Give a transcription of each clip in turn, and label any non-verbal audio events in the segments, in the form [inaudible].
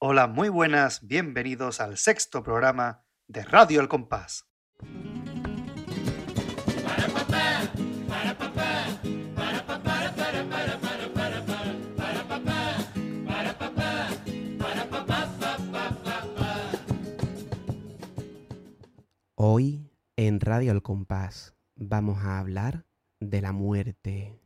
Hola, muy buenas, bienvenidos al sexto programa de Radio El Compás. Hoy en Radio El Compás vamos a hablar de la muerte.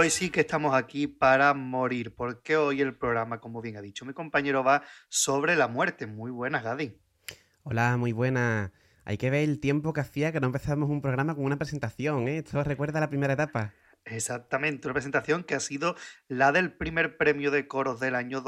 Hoy sí que estamos aquí para morir, porque hoy el programa, como bien ha dicho mi compañero, va sobre la muerte. Muy buenas, Gadi. Hola, muy buena. Hay que ver el tiempo que hacía que no empezábamos un programa con una presentación, ¿eh? Esto recuerda la primera etapa. Exactamente, una presentación que ha sido la del primer premio de coros del año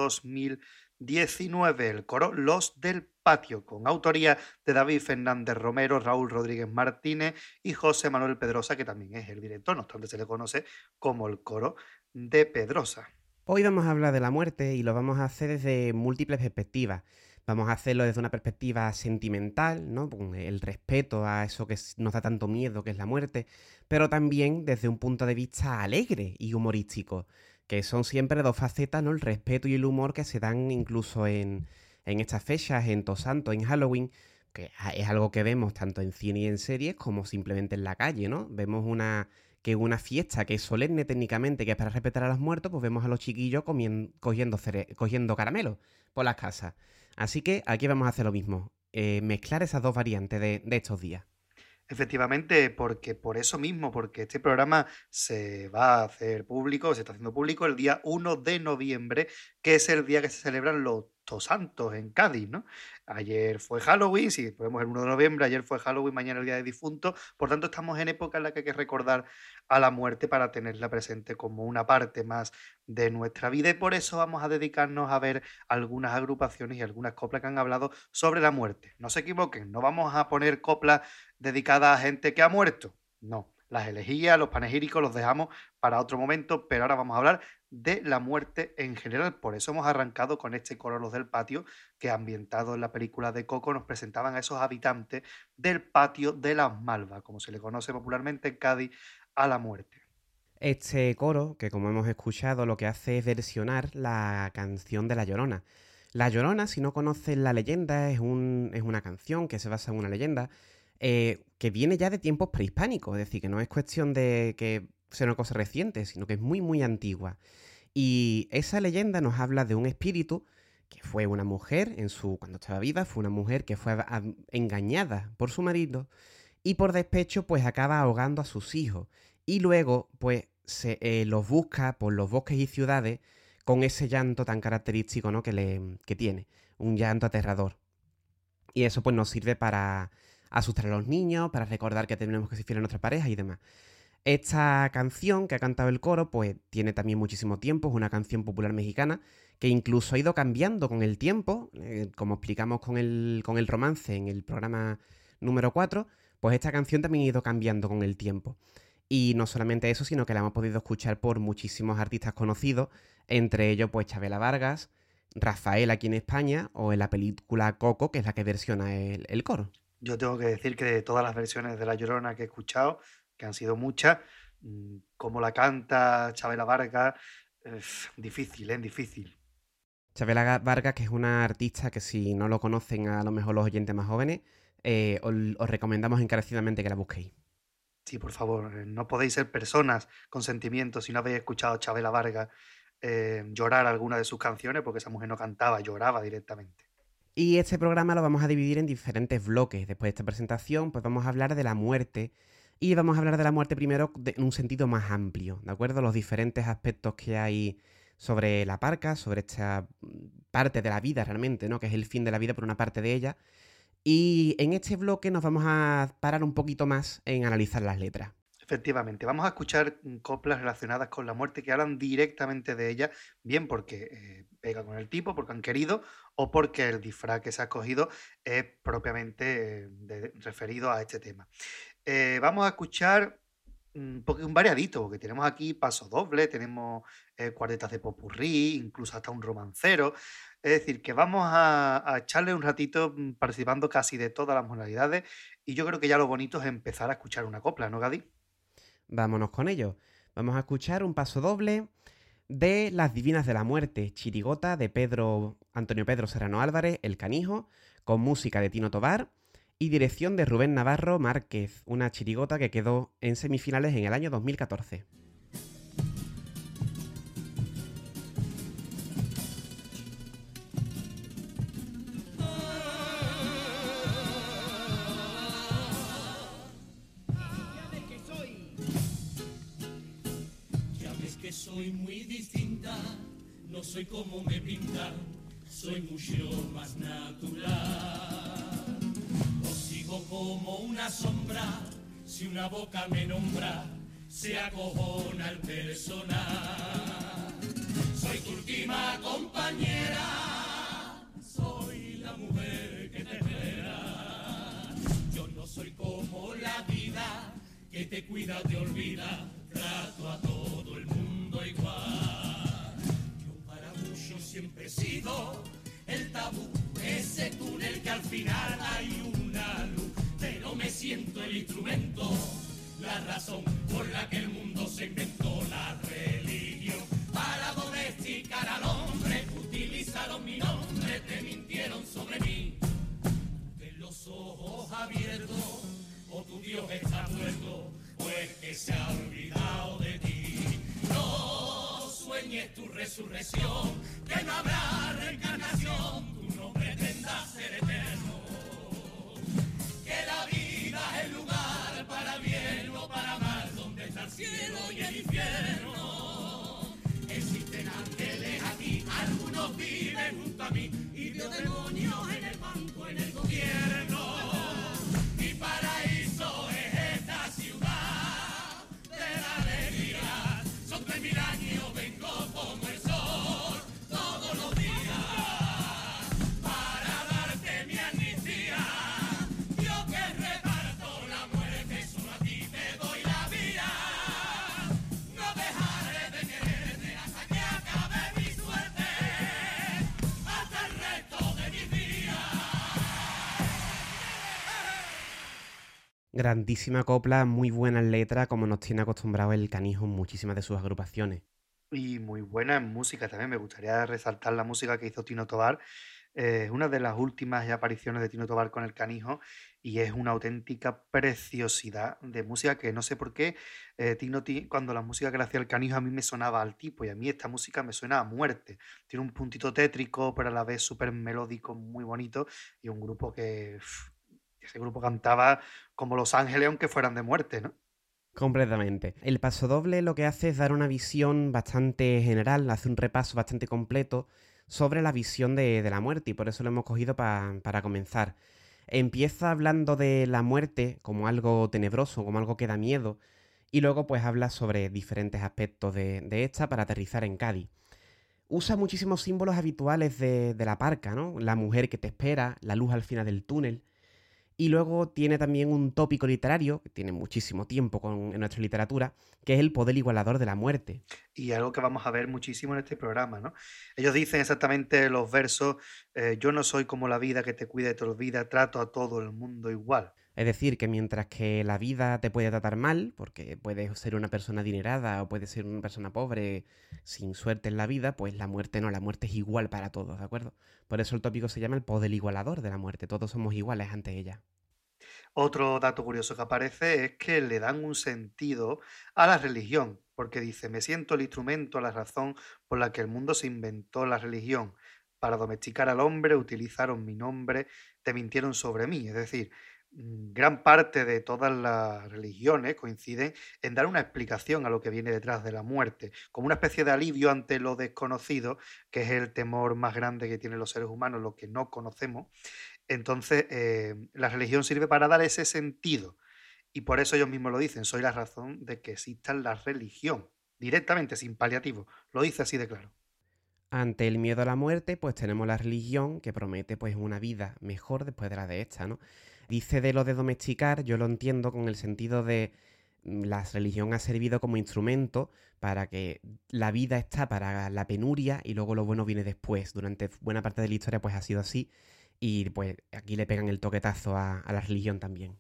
2019, el coro Los del Patio, con autoría de David Fernández Romero, Raúl Rodríguez Martínez y José Manuel Pedrosa, que también es el director, no obstante se le conoce como el coro de Pedrosa. Hoy vamos a hablar de la muerte y lo vamos a hacer desde múltiples perspectivas. Vamos a hacerlo desde una perspectiva sentimental, ¿no? El respeto a eso que nos da tanto miedo, que es la muerte, pero también desde un punto de vista alegre y humorístico, que son siempre dos facetas, ¿no? El respeto y el humor que se dan incluso en, en estas fechas, en Tosanto, en Halloween, que es algo que vemos tanto en cine y en series como simplemente en la calle, ¿no? Vemos una que una fiesta que es solemne técnicamente, que es para respetar a los muertos, pues vemos a los chiquillos cogiendo, cogiendo caramelo por las casas. Así que aquí vamos a hacer lo mismo, eh, mezclar esas dos variantes de, de estos días. Efectivamente, porque por eso mismo, porque este programa se va a hacer público, se está haciendo público el día 1 de noviembre, que es el día que se celebran los Santos en Cádiz, ¿no? Ayer fue Halloween, si podemos el 1 de noviembre, ayer fue Halloween, mañana el Día de Difuntos, por tanto estamos en época en la que hay que recordar a la muerte para tenerla presente como una parte más de nuestra vida y por eso vamos a dedicarnos a ver algunas agrupaciones y algunas coplas que han hablado sobre la muerte. No se equivoquen, no vamos a poner coplas dedicadas a gente que ha muerto, no. Las elegías, los panegíricos los dejamos para otro momento, pero ahora vamos a hablar de la muerte en general. Por eso hemos arrancado con este coro Los del Patio, que ambientado en la película de Coco nos presentaban a esos habitantes del patio de las Malvas, como se le conoce popularmente en Cádiz, a la muerte. Este coro, que como hemos escuchado, lo que hace es versionar la canción de La Llorona. La Llorona, si no conocen la leyenda, es, un, es una canción que se basa en una leyenda eh, que viene ya de tiempos prehispánicos, es decir, que no es cuestión de que sea una cosa reciente, sino que es muy, muy antigua. Y esa leyenda nos habla de un espíritu que fue una mujer en su cuando estaba viva, fue una mujer que fue engañada por su marido y por despecho pues acaba ahogando a sus hijos y luego pues se eh, los busca por los bosques y ciudades con ese llanto tan característico ¿no? que, le, que tiene, un llanto aterrador. Y eso pues nos sirve para asustar a los niños, para recordar que tenemos que ser fieles a nuestra pareja y demás. Esta canción que ha cantado el coro, pues tiene también muchísimo tiempo, es una canción popular mexicana que incluso ha ido cambiando con el tiempo, eh, como explicamos con el, con el romance en el programa número 4, pues esta canción también ha ido cambiando con el tiempo. Y no solamente eso, sino que la hemos podido escuchar por muchísimos artistas conocidos, entre ellos pues Chabela Vargas, Rafael aquí en España o en la película Coco, que es la que versiona el, el coro. Yo tengo que decir que de todas las versiones de La Llorona que he escuchado, que han sido muchas, mm, como la canta Chabela Vargas, es difícil, es ¿eh? difícil. Chabela Vargas, que es una artista que si no lo conocen a lo mejor los oyentes más jóvenes, eh, os, recomendamos encarecidamente que la busquéis. Sí, por favor, eh, no podéis ser personas con sentimientos si no habéis escuchado a Chabela Vargas llorar alguna de sus canciones, porque esa mujer no cantaba, lloraba directamente. Y este programa lo vamos a dividir en diferentes bloques. Después de esta presentación, pues vamos a hablar de la muerte y vamos a hablar de la muerte primero en un sentido más amplio, ¿de acuerdo? Los diferentes aspectos que hay sobre la parca, sobre esta parte de la vida realmente, ¿no? Que es el fin de la vida por una parte de ella. Y en este bloque nos vamos a parar un poquito más en analizar las letras. Efectivamente, vamos a escuchar coplas relacionadas con la muerte que hablan directamente de ella, bien porque eh, pega con el tipo, porque han querido, o porque el disfraz que se ha cogido es propiamente eh, referido a este tema. Eh, vamos a escuchar un, un variadito, porque tenemos aquí paso doble, tenemos eh, cuartetas de popurrí, incluso hasta un romancero. Es decir, que vamos a, echarle un ratito mm, participando casi de todas las modalidades y yo creo que ya lo bonito es empezar a escuchar una copla, ¿no, Gadi? Vámonos con ello. Vamos a escuchar un paso doble de Las Divinas de la Muerte, Chirigota de Pedro Antonio Pedro Serrano Álvarez, El Canijo, con música de Tino Tobar y dirección de Rubén Navarro Márquez, una chirigota que quedó en semifinales en el año 2014. Soy como me pintan, soy mucho más natural como una sombra, si una boca me nombra, se acojona el personal. Soy tu última compañera, soy la mujer que te espera. Yo no soy como la vida, que te cuida, te olvida, trato a todo el mundo siempre he sido el tabú, ese túnel que al final hay una luz, pero me siento el instrumento, la razón por la que el mundo se inventó la religión. Para domesticar al hombre, utilizaron mi nombre, te mintieron sobre mí. Ten los ojos abiertos, o tu Dios está muerto, pues que se ha olvidado de ti sueño es tu resurrección, que no habrá reencarnación, tú no pretendas ser eterno. Que la vida es el lugar para bien o para mal, donde está el cielo y el infierno. Existen ángeles aquí, algunos viven junto a mí, y los demonios en el banco, en el gobierno. Grandísima copla, muy buena letra, como nos tiene acostumbrado el canijo en muchísimas de sus agrupaciones. Y muy buena en música también. Me gustaría resaltar la música que hizo Tino Tobar. Es una de las últimas apariciones de Tino Tobar con el canijo y es una auténtica preciosidad de música que no sé por qué eh, Tino cuando la música que le hacía el canijo a mí me sonaba al tipo y a mí esta música me suena a muerte. Tiene un puntito tétrico pero a la vez súper melódico, muy bonito y un grupo que ese grupo cantaba como Los Ángeles aunque fueran de muerte, ¿no? Completamente. El paso doble lo que hace es dar una visión bastante general, hace un repaso bastante completo sobre la visión de, la muerte y por eso lo hemos cogido para comenzar. Empieza hablando de la muerte como algo tenebroso, como algo que da miedo, y luego pues habla sobre diferentes aspectos de, esta para aterrizar en Cádiz. Usa muchísimos símbolos habituales de, de la parca, ¿no? La mujer que te espera, la luz al final del túnel, y luego tiene también un tópico literario, que tiene muchísimo tiempo en nuestra literatura, que es el poder igualador de la muerte. Y algo que vamos a ver muchísimo en este programa, ¿no? Ellos dicen exactamente los versos, eh, yo no soy como la vida que te cuida y te olvida, trato a todo el mundo igual. Es decir, que mientras que la vida te puede tratar mal, porque puedes ser una persona adinerada o puedes ser una persona pobre sin suerte en la vida, pues la muerte no, la muerte es igual para todos, ¿de acuerdo? Por eso el tópico se llama el poder igualador de la muerte, todos somos iguales ante ella. Otro dato curioso que aparece es que le dan un sentido a la religión, porque dice, me siento el instrumento, la razón por la que el mundo se inventó la religión. Para domesticar al hombre utilizaron mi nombre, te mintieron sobre mí. Es decir, gran parte de todas las religiones coinciden en dar una explicación a lo que viene detrás de la muerte, como una especie de alivio ante lo desconocido, que es el temor más grande que tienen los seres humanos, lo que no conocemos, entonces, eh, la religión sirve para dar ese sentido. Y por eso ellos mismos lo dicen, soy la razón de que exista la religión, directamente, sin paliativo. Lo dice así de claro. Ante el miedo a la muerte, pues tenemos la religión que promete pues una vida mejor después de la de esta, ¿no? Dice de lo de domesticar, yo lo entiendo con el sentido de mm, la religión ha servido como instrumento para que la vida está para la penuria y luego lo bueno viene después. Durante buena parte de la historia pues ha sido así y pues aquí le pegan el toquetazo a, la religión también.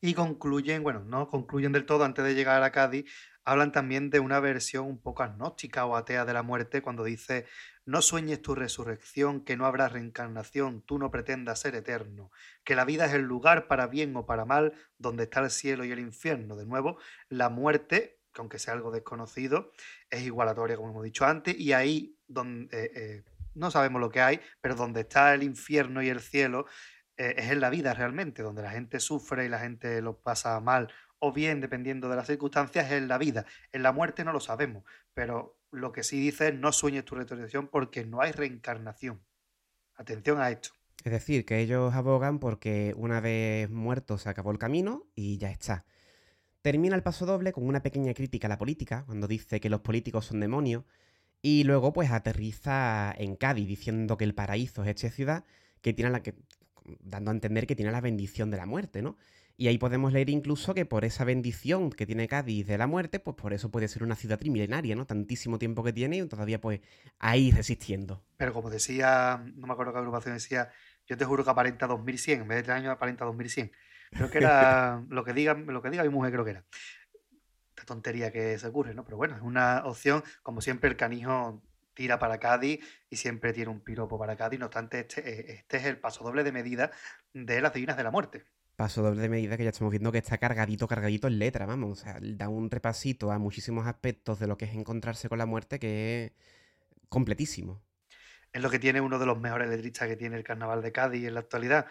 Y concluyen, bueno, no concluyen del todo antes de llegar a Cádiz, hablan también de una versión un poco agnóstica o atea de la muerte cuando dice, no sueñes tu resurrección, que no habrá reencarnación, tú no pretendas ser eterno, que la vida es el lugar para bien o para mal donde está el cielo y el infierno. De nuevo, la muerte, que aunque sea algo desconocido, es igualatoria, como hemos dicho antes, y ahí donde... Eh, eh, no sabemos lo que hay, pero donde está el infierno y el cielo eh, es en la vida realmente, donde la gente sufre y la gente lo pasa mal, o bien, dependiendo de las circunstancias, es en la vida. En la muerte no lo sabemos, pero lo que sí dice es no sueñes tu resurrección porque no hay reencarnación. Atención a esto. Es decir, que ellos abogan porque una vez muerto se acabó el camino y ya está. Termina el paso doble con una pequeña crítica a la política, cuando dice que los políticos son demonios y luego pues aterriza en Cádiz diciendo que el paraíso es esta ciudad que tiene la que dando a entender que tiene la bendición de la muerte, ¿no? Y ahí podemos leer incluso que por esa bendición que tiene Cádiz de la muerte, pues por eso puede ser una ciudad trimilenaria, ¿no? Tantísimo tiempo que tiene y todavía pues ahí resistiendo. Pero como decía, no me acuerdo qué agrupación decía, yo te juro que aparenta 2100, en vez de tres años aparenta 2100. Creo que era [laughs] lo que diga, lo que diga mi mujer creo que era tontería que se ocurre, ¿no? Pero bueno, es una opción, como siempre el canijo tira para Cádiz y siempre tiene un piropo para Cádiz, no obstante este, eh, este es el paso doble de medida de las divinas de la muerte. Paso doble de medida que ya estamos viendo que está cargadito, cargadito en letra, vamos, o sea, da un repasito a muchísimos aspectos de lo que es encontrarse con la muerte que es completísimo. Es lo que tiene uno de los mejores letristas que tiene el carnaval de Cádiz en la actualidad.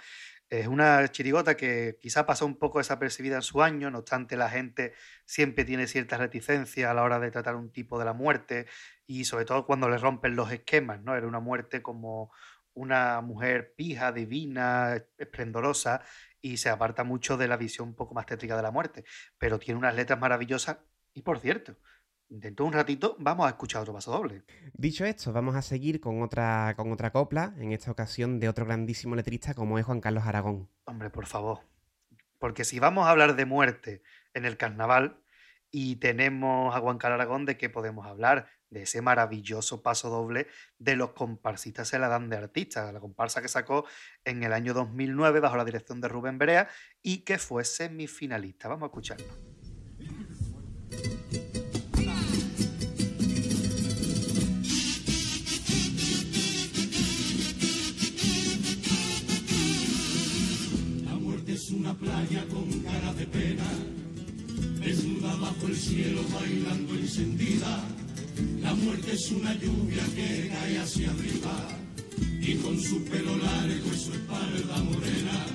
Es una chirigota que quizá pasó un poco desapercibida en su año, no obstante la gente siempre tiene cierta reticencia a la hora de tratar un tipo de la muerte y sobre todo cuando le rompen los esquemas, ¿no? Era una muerte como una mujer pija, divina, esplendorosa y se aparta mucho de la visión un poco más tétrica de la muerte, pero tiene unas letras maravillosas y por cierto, Dentro de un ratito vamos a escuchar otro paso doble. Dicho esto, vamos a seguir con otra, con otra copla, en esta ocasión de otro grandísimo letrista como es Juan Carlos Aragón. Hombre, por favor. Porque si vamos a hablar de muerte en el carnaval y tenemos a Juan Carlos Aragón, ¿de qué podemos hablar? De ese maravilloso paso doble de los comparsistas se la dan de artistas, la comparsa que sacó en el año 2009 bajo la dirección de Rubén Berea y que fue semifinalista. Vamos a escucharlo. La muerte es una playa con cara de pena, desnuda bajo el cielo bailando encendida la muerte es una lluvia que cae hacia arriba y con su pelo largo y su espalda morena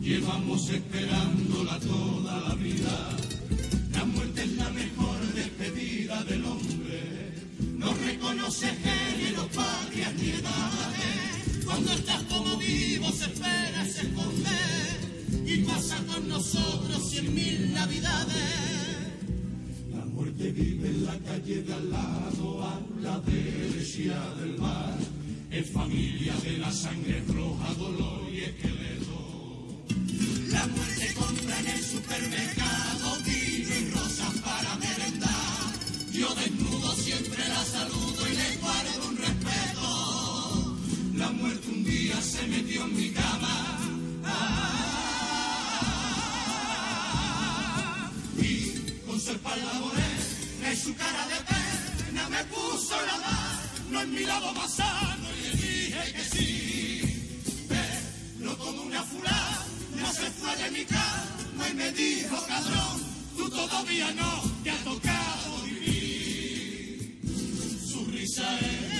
llevamos esperándola toda la vida. La calle de al lado, a la derecha del mar. Es familia de la sangre roja, dolor más sano y le dije que sí. Pero como una no se fue de mi cama y me dijo, cabrón, tú todavía no te ha tocado vivir. Su risa era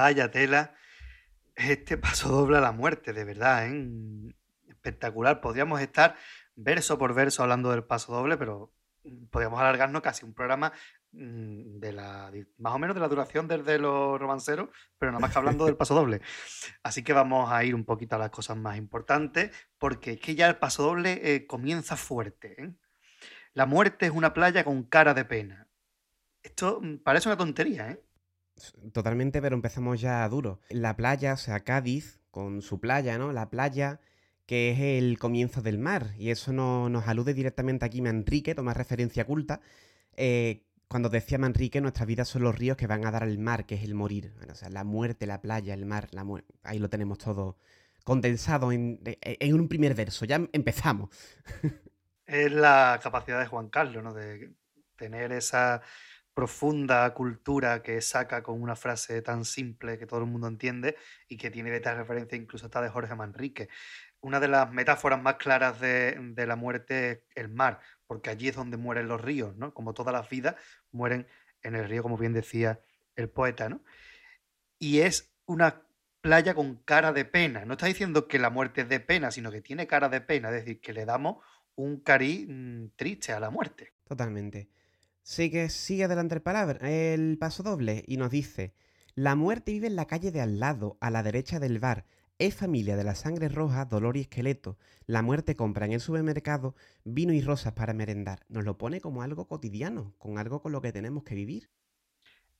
vaya tela. Este paso dobla la muerte, de verdad, ¿eh? espectacular. Podríamos estar verso por verso hablando del paso doble, pero podríamos alargarnos casi un programa mm, de la más o menos de la duración desde los romanceros, pero nada más que hablando del paso doble. Así que vamos a ir un poquito a las cosas más importantes, porque es que ya el paso doble eh, comienza fuerte. ¿eh? La muerte es una playa con cara de pena. Esto mm, parece una tontería, ¿eh? Totalmente, pero empezamos ya duro. La playa, o sea, Cádiz, con su playa, ¿no? La playa que es el comienzo del mar. Y eso nos alude directamente aquí Manrique, toma referencia culta. Eh, cuando decía Manrique, nuestras vidas son los ríos que van a dar al mar, que es el morir. o sea, la muerte, la playa, el mar, la ahí lo tenemos todo condensado en, en un primer verso. Ya empezamos. [laughs] Es la capacidad de Juan Carlos, ¿no? De tener esa profunda cultura que saca con una frase tan simple que todo el mundo entiende y que tiene esta referencia incluso hasta de Jorge Manrique una de las metáforas más claras de, la muerte es el mar, porque allí es donde mueren los ríos, ¿no? Como todas las vidas mueren en el río, como bien decía el poeta, ¿no? Y es una playa con cara de pena. No está diciendo que la muerte es de pena, sino que tiene cara de pena, es decir, que le damos un cari mm, triste a la muerte. Totalmente. Sigue, sigue adelante el palabra, el paso doble, y nos dice: La muerte vive en la calle de al lado, a la derecha del bar. Es familia de la sangre roja, dolor y esqueleto. La muerte compra en el supermercado vino y rosas para merendar. Nos lo pone como algo cotidiano, con algo con lo que tenemos que vivir.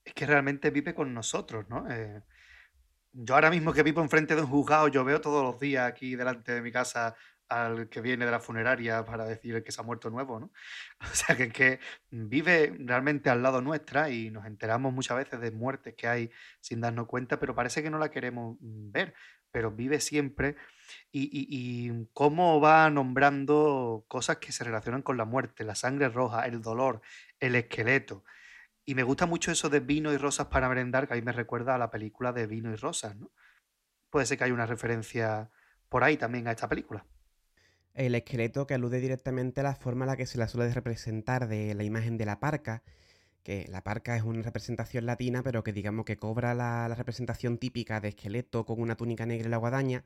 Es que realmente vive con nosotros, ¿no? Eh, yo ahora mismo que vivo enfrente de un juzgado, yo veo todos los días aquí delante de mi casa al que viene de la funeraria para decir que se ha muerto nuevo, ¿no? [laughs] O sea, que, vive realmente al lado nuestra y nos enteramos muchas veces de muertes que hay sin darnos cuenta, pero parece que no la queremos mm, ver pero vive siempre, y, cómo va nombrando cosas que se relacionan con la muerte, la sangre roja, el dolor, el esqueleto. Y me gusta mucho eso de vino y rosas para merendar, que a mí me recuerda a la película de vino y rosas, ¿no? Puede ser que haya una referencia por ahí también a esta película. El esqueleto que alude directamente a la forma en la que se la suele representar de la imagen de la parca, que la parca es una representación latina, pero que digamos que cobra la, representación típica de esqueleto con una túnica negra y la guadaña,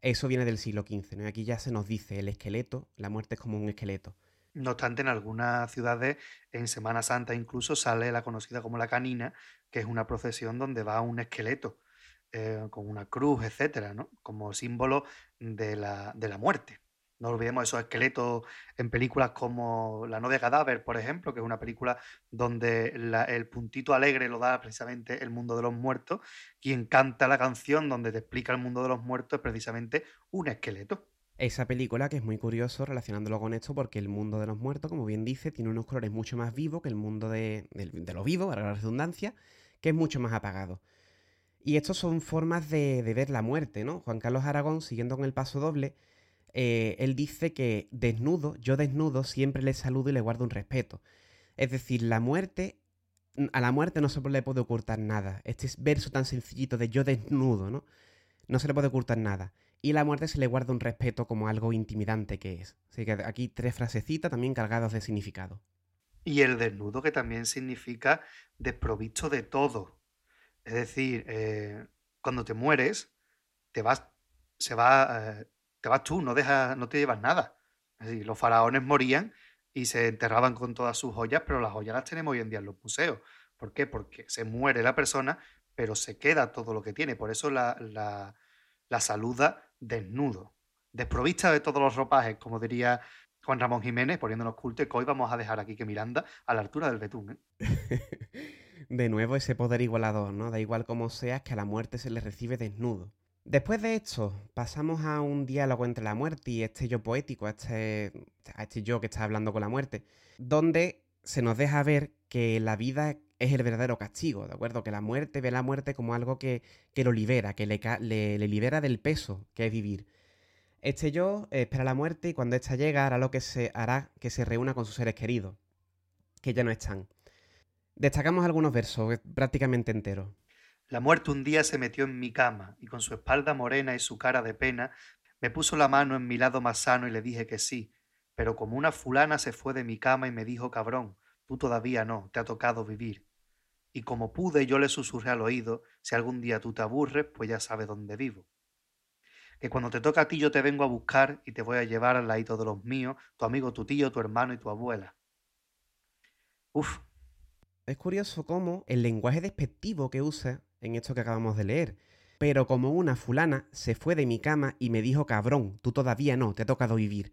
eso viene del siglo XV. Y aquí ya se nos dice el esqueleto, la muerte es como un esqueleto. No obstante, en algunas ciudades, en Semana Santa incluso, sale la conocida como la canina, que es una procesión donde va un esqueleto eh, con una cruz, etcétera, ¿no? Como símbolo de la, de la muerte. No olvidemos esos esqueletos en películas como La novia cadáver, por ejemplo, que es una película donde el puntito alegre lo da precisamente el mundo de los muertos. Quien canta la canción donde te explica el mundo de los muertos es precisamente un esqueleto. Esa película que es muy curioso relacionándolo con esto porque el mundo de los muertos, como bien dice, tiene unos colores mucho más vivos que el mundo de, de, lo vivo, para la redundancia, que es mucho más apagado. Y estas son formas de, de ver la muerte, ¿no? Juan Carlos Aragón, siguiendo con el paso doble, eh, él dice que desnudo, yo desnudo, siempre le saludo y le guardo un respeto. Es decir, la muerte, a la muerte no se le puede ocultar nada. Este verso tan sencillito de yo desnudo, ¿no? No se le puede ocultar nada. Y la muerte se le guarda un respeto como algo intimidante que es. Así que aquí tres frasecitas también cargadas de significado. Y el desnudo que también significa desprovisto de todo. Es decir, eh, cuando te mueres, te vas, se va, eh, te vas tú, no, dejas, no te llevas nada. Los faraones morían y se enterraban con todas sus joyas, pero las joyas las tenemos hoy en día en los museos. ¿Por qué? Porque se muere la persona, pero se queda todo lo que tiene. Por eso la, la, saluda desnudo, desprovista de todos los ropajes, como diría Juan Ramón Jiménez, poniéndonos culto, que hoy vamos a dejar aquí que Miranda a la altura del betún. ¿eh? [laughs] de nuevo ese poder igualador, ¿no? Da igual como seas que a la muerte se le recibe desnudo. Después de esto, pasamos a un diálogo entre la muerte y este yo poético, este, a este yo que está hablando con la muerte, donde se nos deja ver que la vida es el verdadero castigo, ¿de acuerdo? Que la muerte ve la muerte como algo que, lo libera, que le, le, libera del peso que es vivir. Este yo espera la muerte y cuando ésta llega hará lo que se hará que se reúna con sus seres queridos, que ya no están. Destacamos algunos versos, prácticamente enteros. La muerte un día se metió en mi cama y con su espalda morena y su cara de pena me puso la mano en mi lado más sano y le dije que sí, pero como una fulana se fue de mi cama y me dijo cabrón, tú todavía no, te ha tocado vivir. Y como pude yo le susurré al oído, si algún día tú te aburres, pues ya sabes dónde vivo. Que cuando te toca a ti yo te vengo a buscar y te voy a llevar al ladito de los míos, tu amigo, tu tío, tu hermano y tu abuela. Uf. Es curioso cómo el lenguaje despectivo que usa en esto que acabamos de leer. Pero como una fulana se fue de mi cama y me dijo, cabrón, tú todavía no, te ha tocado vivir.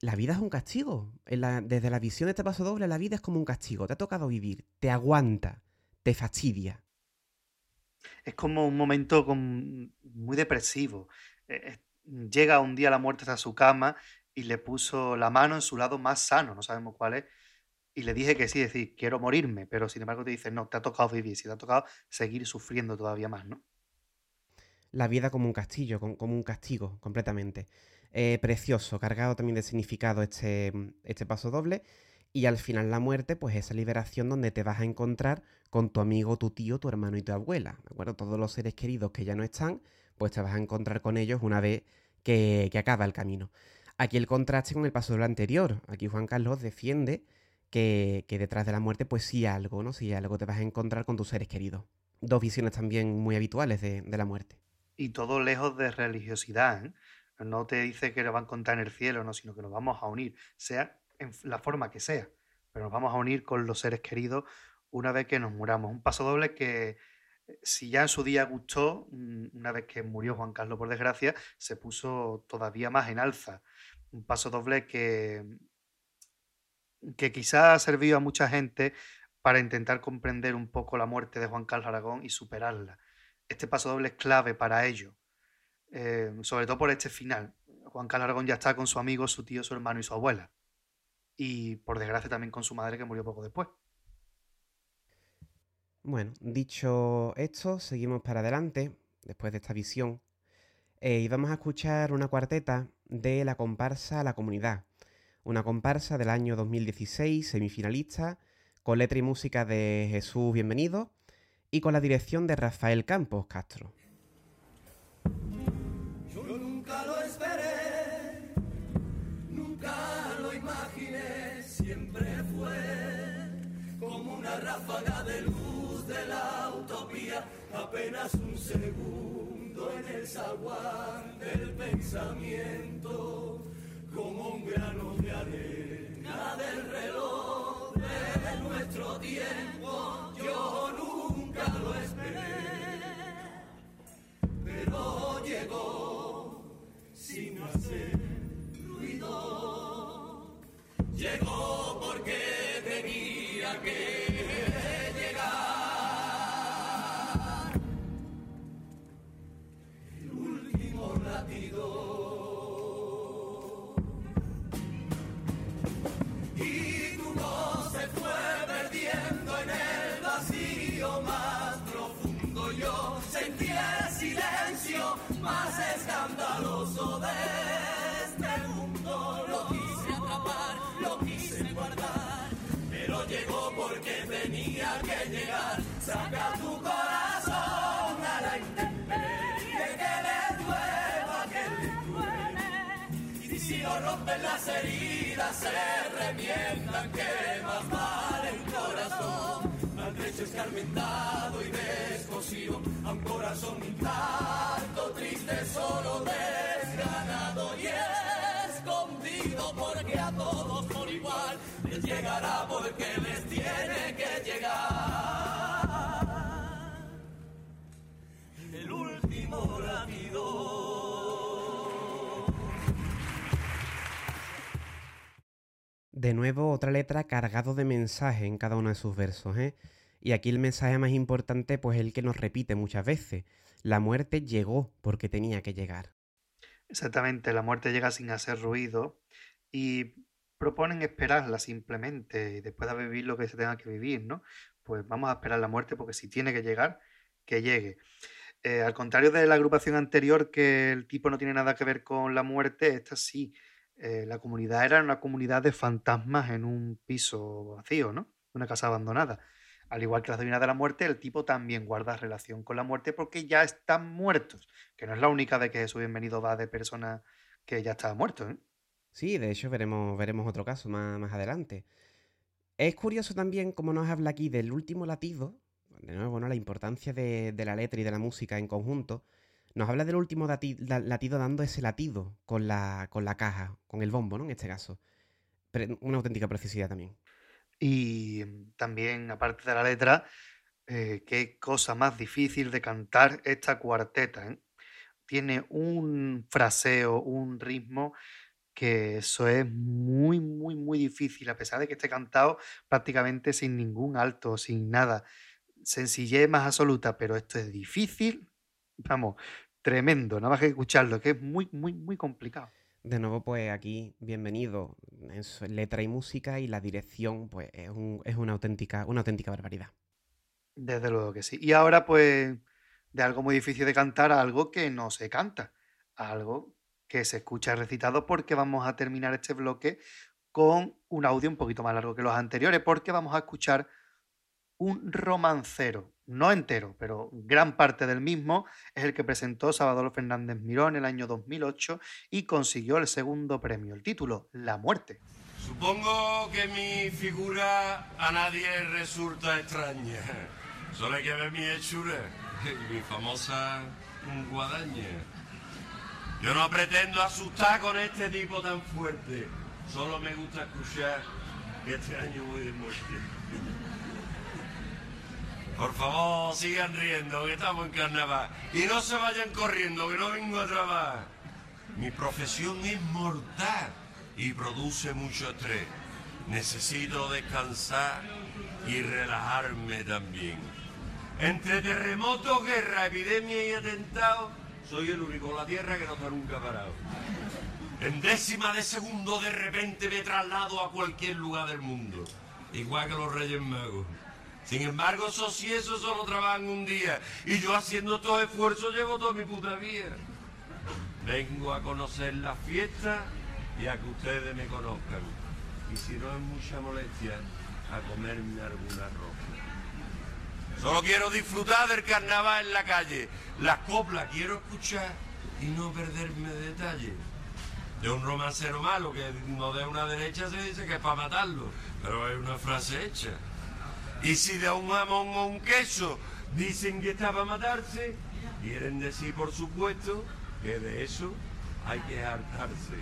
La vida es un castigo. desde la visión de este paso doble, la vida es como un castigo. Te ha tocado vivir, te aguanta, te fastidia. Es como un momento muy depresivo. Eh, llega un día la muerte a su cama y le puso la mano en su lado más sano, no sabemos cuál es, y le dije que sí, decir, quiero morirme, pero sin embargo te dice, no, te ha tocado vivir, si te ha tocado seguir sufriendo todavía más, ¿no? La vida como un castillo, como un castigo, completamente. Eh, precioso, cargado también de significado este, este paso doble. Y al final la muerte, pues esa liberación donde te vas a encontrar con tu amigo, tu tío, tu hermano y tu abuela. ¿De acuerdo? Todos los seres queridos que ya no están, pues te vas a encontrar con ellos una vez que, que acaba el camino. Aquí el contraste con el paso doble anterior. Aquí Juan Carlos defiende que, detrás de la muerte pues sí algo, ¿no? Sí algo te vas a encontrar con tus seres queridos. Dos visiones también muy habituales de, la muerte. Y todo lejos de religiosidad, ¿eh? No te dice que lo van a contar en el cielo, no, sino que nos vamos a unir, sea en la forma que sea, pero nos vamos a unir con los seres queridos una vez que nos muramos. Un paso doble que, eh, si ya en su día gustó, mm, una vez que murió Juan Carlos por desgracia, se puso todavía más en alza. Un paso doble que que quizá ha servido a mucha gente para intentar comprender un poco la muerte de Juan Carlos Aragón y superarla. Este paso doble es clave para ello, eh, sobre todo por este final. Juan Carlos Aragón ya está con su amigo, su tío, su hermano y su abuela. Y por desgracia también con su madre que murió poco después. Bueno, dicho esto, seguimos para adelante, después de esta visión, eh, y vamos a escuchar una cuarteta de la comparsa La Comunidad, una comparsa del año 2016, semifinalista, con letra y música de Jesús Bienvenido y con la dirección de Rafael Campos Castro. Yo nunca lo esperé, nunca lo imaginé, siempre fue como una ráfaga de luz de la utopía, apenas un segundo en el zaguán del pensamiento, como un grano de arena del reloj de nuestro tiempo. Yo nunca lo esperé pero llegó sin hacer ruido. Llegó porque las heridas, se remiendan, que más vale un corazón maltrecho, escarmentado y descosido, a un corazón un tanto triste, solo desganado y escondido, porque a todos por igual les llegará porque les tiene que llegar. El último latido. De nuevo, otra letra cargado de mensaje en cada uno de sus versos, ¿eh? Y aquí el mensaje más importante, pues el que nos repite muchas veces. La muerte llegó porque tenía que llegar. Exactamente, la muerte llega sin hacer ruido y proponen esperarla simplemente y después de vivir lo que se tenga que vivir, ¿no? Pues vamos a esperar la muerte porque si tiene que llegar, que llegue. Eh, al contrario de la agrupación anterior, que el tipo no tiene nada que ver con la muerte, esta sí. Eh, la comunidad era una comunidad de fantasmas en un piso vacío, ¿no? Una casa abandonada. Al igual que las divinas de la muerte, el tipo también guarda relación con la muerte porque ya están muertos. Que no es la única de que Jesús Bienvenido va de personas que ya estaban muertos, ¿eh? Sí, de hecho veremos, veremos otro caso más, más adelante. Es curioso también cómo nos habla aquí del último latido, de nuevo, ¿no? La importancia de la letra y de la música en conjunto. Nos habla del último latido dando ese latido con la, con la caja, con el bombo, ¿no? En este caso. Pre- una auténtica preciosidad también. Y también, aparte de la letra, eh, qué cosa más difícil de cantar esta cuarteta, ¿eh? Tiene un fraseo, un ritmo que eso es muy, muy, muy difícil, a pesar de que esté cantado prácticamente sin ningún alto, sin nada. Sencillez más absoluta, pero esto es difícil, vamos, tremendo, nada más que escucharlo, que es muy, muy, muy complicado. De nuevo, pues aquí, bienvenido. Letra y música y la dirección, pues es, un- es una, auténtica, una auténtica barbaridad. Desde luego que sí. Y ahora, pues, de algo muy difícil de cantar a algo que no se canta, a algo que se escucha recitado, porque vamos a terminar este bloque con un audio un poquito más largo que los anteriores, porque vamos a escuchar un romancero, no entero, pero gran parte del mismo, es el que presentó Salvador Fernández Mirón en el año 2008 y consiguió el segundo premio, el título, La muerte. Supongo que mi figura a nadie resulta extraña. Solo hay que ver mi hechura, mi famosa guadaña. Yo no pretendo asustar con este tipo tan fuerte. Solo me gusta escuchar que este año voy de muerte. Por favor, sigan riendo, que estamos en carnaval. Y no se vayan corriendo, que no vengo a trabajar. Mi profesión es mortal y produce mucho estrés. Necesito descansar y relajarme también. Entre terremotos, guerra, epidemia y atentados, soy el único en la Tierra que no está nunca parado. En décima de segundo de repente me traslado a cualquier lugar del mundo, igual que los Reyes Magos. Sin embargo, esos sí, esos solo trabajan un día, y yo haciendo estos esfuerzos llevo toda mi puta vida. Vengo a conocer la fiesta y a que ustedes me conozcan. Y si no es mucha molestia, a comerme alguna ropa. Solo quiero disfrutar del carnaval en la calle. Las coplas quiero escuchar y no perderme detalle. De un romancero malo que no de una derecha se dice que es para matarlo, pero es una frase hecha. Y si de un jamón o un queso dicen que está para matarse, quieren decir por supuesto que de eso hay que hartarse.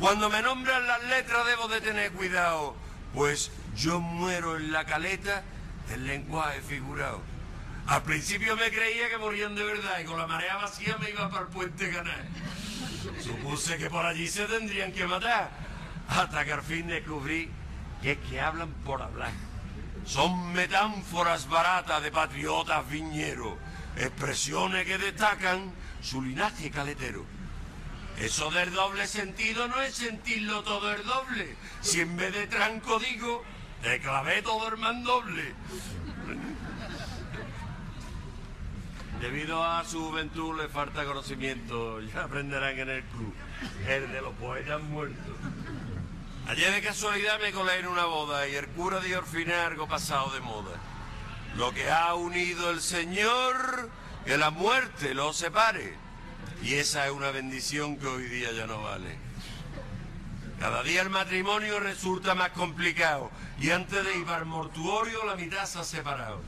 Cuando me nombran las letras debo de tener cuidado, pues yo muero en la caleta del lenguaje figurado. Al principio me creía que morían de verdad y con la marea vacía me iba para el puente canal. Supuse que por allí se tendrían que matar, hasta que al fin descubrí que es que hablan por hablar. Son metáforas baratas de patriotas viñeros, expresiones que destacan su linaje caletero. Eso del doble sentido no es sentirlo todo el doble. Si en vez de tranco digo, te clavé todo el mandoble. Debido a su juventud le falta conocimiento, ya aprenderán en el club, el de los poetas muertos. Ayer de casualidad me colé en una boda y el cura dio al final algo pasado de moda. Lo que ha unido el Señor, que la muerte lo separe. Y esa es una bendición que hoy día ya no vale. Cada día el matrimonio resulta más complicado y antes de ir al mortuorio la mitad se ha separado.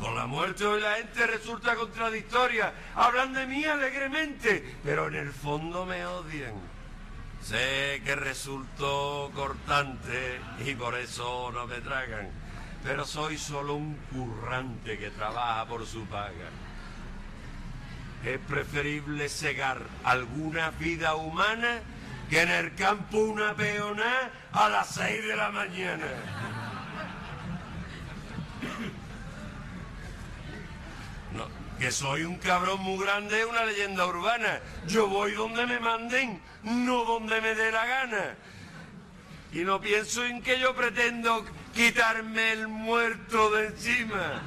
Con la muerte hoy la gente resulta contradictoria. Hablan de mí alegremente, pero en el fondo me odian. Sé que resultó cortante y por eso no me tragan, pero soy solo un currante que trabaja por su paga. Es preferible cegar alguna vida humana que en el campo una peona a las seis de la mañana. Que soy un cabrón muy grande una leyenda urbana. Yo voy donde me manden, no donde me dé la gana. Y no pienso en que yo pretendo quitarme el muerto de encima.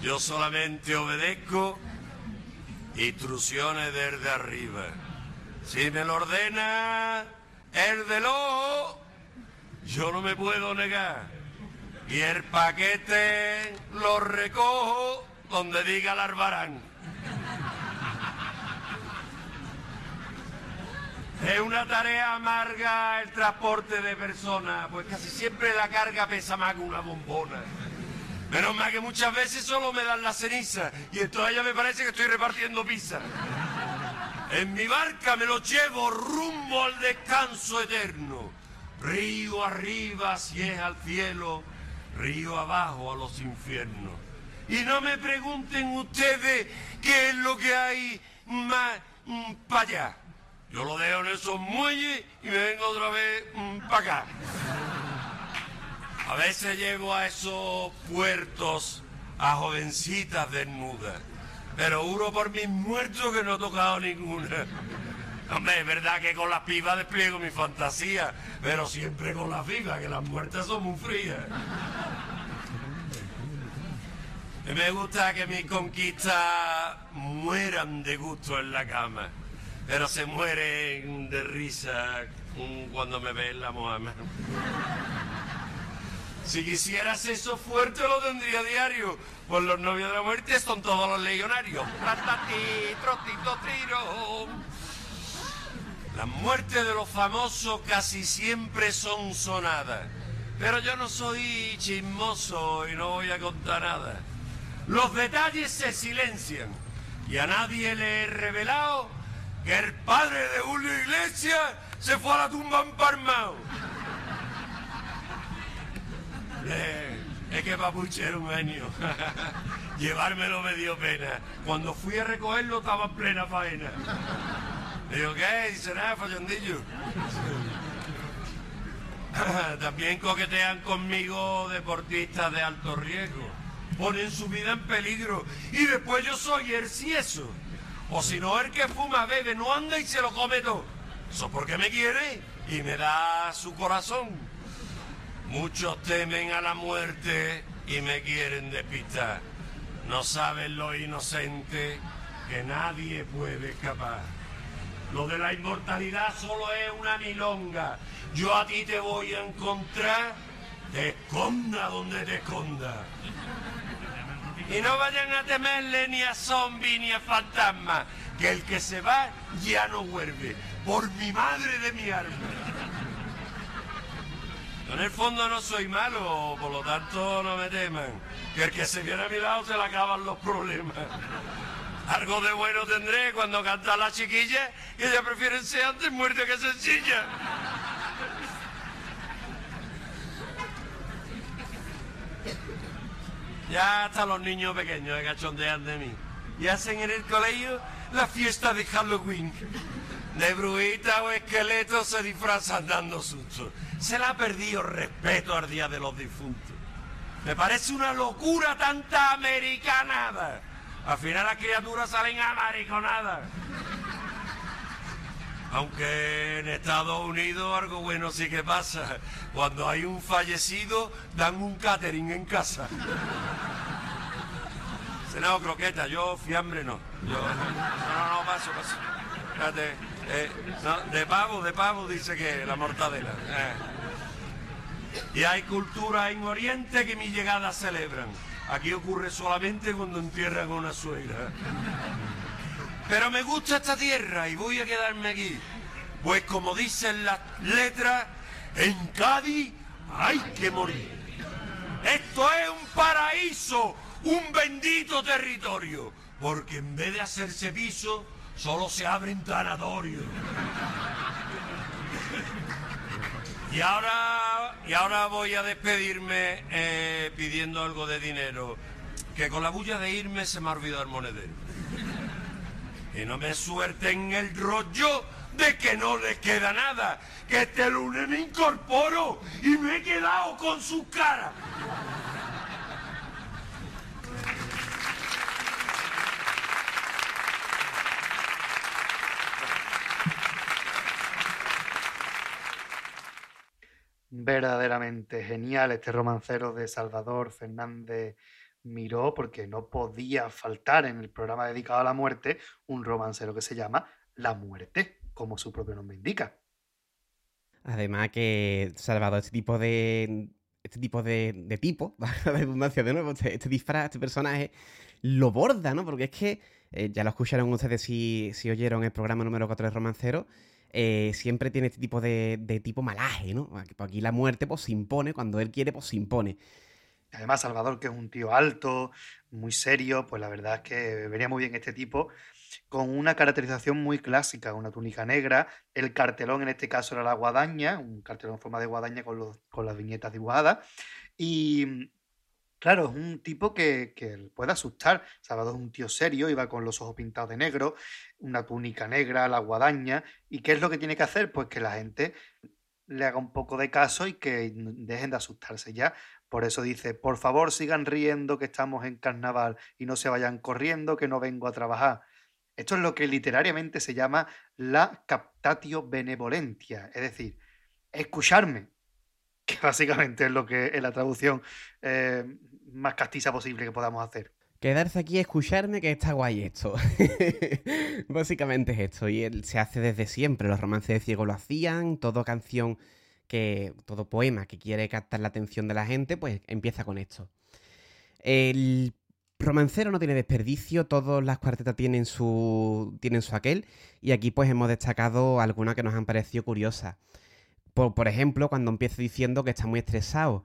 Yo solamente obedezco instrucciones desde arriba. Si me lo ordena el del ojo, yo no me puedo negar. Y el paquete lo recojo donde diga el. Es una tarea amarga el transporte de personas, pues casi siempre la carga pesa más que una bombona. Menos mal que muchas veces solo me dan la ceniza y entonces ya me parece que estoy repartiendo pizza. En mi barca me lo llevo rumbo al descanso eterno. Río arriba si es al cielo, río abajo a los infiernos. Y no me pregunten ustedes qué es lo que hay más para allá. Yo lo dejo en esos muelles y me vengo otra vez para acá. A veces llego a esos puertos a jovencitas desnudas, pero juro por mis muertos que no he tocado ninguna. Hombre, es verdad que con las pibas despliego mi fantasía, pero siempre con las vivas, que las muertas son muy frías. Me gusta que mis conquistas mueran de gusto en la cama, pero se mueren de risa cuando me ven la Mohamed. Si quisieras eso fuerte lo tendría diario, pues los novios de la muerte son todos los legionarios. Las muertes de los famosos casi siempre son sonadas, pero yo no soy chismoso y no voy a contar nada. Los detalles se silencian y a nadie le he revelado que el padre de Julio Iglesias se fue a la tumba empalmado. Eh, es que Papuche era un genio. [laughs] Llevármelo me dio pena. Cuando fui a recogerlo estaba en plena faena. Le digo, ¿qué? Dice, nada, fallondillo. [laughs] También coquetean conmigo deportistas de alto riesgo. Ponen su vida en peligro. Y después yo soy el cieso. O si no, el que fuma, bebe, no anda y se lo come todo. Eso porque me quiere y me da su corazón. Muchos temen a la muerte y me quieren despistar. No saben lo inocente que nadie puede escapar. Lo de la inmortalidad solo es una milonga. Yo a ti te voy a encontrar te esconda donde te esconda. Y no vayan a temerle ni a zombi ni a fantasma, que el que se va ya no vuelve, por mi madre de mi alma. En el fondo no soy malo, por lo tanto no me teman, que el que se viene a mi lado se le acaban los problemas. Algo de bueno tendré cuando canta la chiquilla, que ella prefieren ser antes muerte que sencilla. Ya hasta los niños pequeños se cachondean de mí. Y hacen en el colegio la fiesta de Halloween. De bruita o esqueleto se disfrazan dando susto. Se le ha perdido respeto al Día de los Difuntos. Me parece una locura tanta americanada. Al final las criaturas salen amariconadas. Aunque en Estados Unidos algo bueno sí que pasa. Cuando hay un fallecido, dan un catering en casa. Senado croqueta, yo fiambre no. Yo, no, no, no, paso, paso. Espérate, eh, no, de pavo, de pavo dice que la mortadela. eh. Y hay culturas en Oriente que mi llegada celebran. Aquí ocurre solamente cuando entierran a una suegra. Pero me gusta esta tierra y voy a quedarme aquí. Pues como dicen las letras, en Cádiz hay que morir. Esto es un paraíso, un bendito territorio. Porque en vez de hacerse piso, solo se abren tanatorios. Y ahora, y ahora voy a despedirme eh, pidiendo algo de dinero. Que con la bulla de irme se me ha olvidado el monedero. Que no me suelten el rollo de que no les queda nada. Que este lunes me incorporo y me he quedado con su cara. Verdaderamente genial este romancero de Salvador Fernández Miró, porque no podía faltar en el programa dedicado a la muerte un romancero que se llama La muerte, como su propio nombre indica. Además que Salvador, este tipo de. Este tipo de, de tipo, [laughs] la redundancia de nuevo, este, este disfraz, este personaje, lo borda, ¿no? Porque es que, eh, ya lo escucharon ustedes si, si oyeron el programa número 4 de Romancero, eh, siempre tiene este tipo de, de tipo malaje, ¿no? Pues aquí la muerte pues se impone, cuando él quiere pues se impone. Además, Salvador, que es un tío alto, muy serio, pues la verdad es que venía muy bien este tipo, con una caracterización muy clásica, una túnica negra, el cartelón en este caso era la guadaña, un cartelón en forma de guadaña con, los, con las viñetas dibujadas, y claro, es un tipo que, que puede asustar. Salvador es un tío serio, iba con los ojos pintados de negro, una túnica negra, la guadaña, ¿y qué es lo que tiene que hacer? Pues que la gente le haga un poco de caso y que dejen de asustarse ya. Por eso dice, por favor sigan riendo que estamos en carnaval y no se vayan corriendo que no vengo a trabajar. Esto es lo que literariamente se llama la captatio benevolentia, es decir, escucharme, [laughs] que básicamente es lo que es la traducción eh, más castiza posible que podamos hacer. Quedarse aquí escucharme que está guay esto. [laughs] Básicamente es esto. Y él se hace desde siempre. Los romances de ciego lo hacían. Todo canción que. todo poema que quiere captar la atención de la gente, pues empieza con esto. El romancero no tiene desperdicio. Todas las cuartetas tienen su. tienen su aquel. Y aquí, pues hemos destacado algunas que nos han parecido curiosas. Por, por ejemplo, cuando empieza diciendo que está muy estresado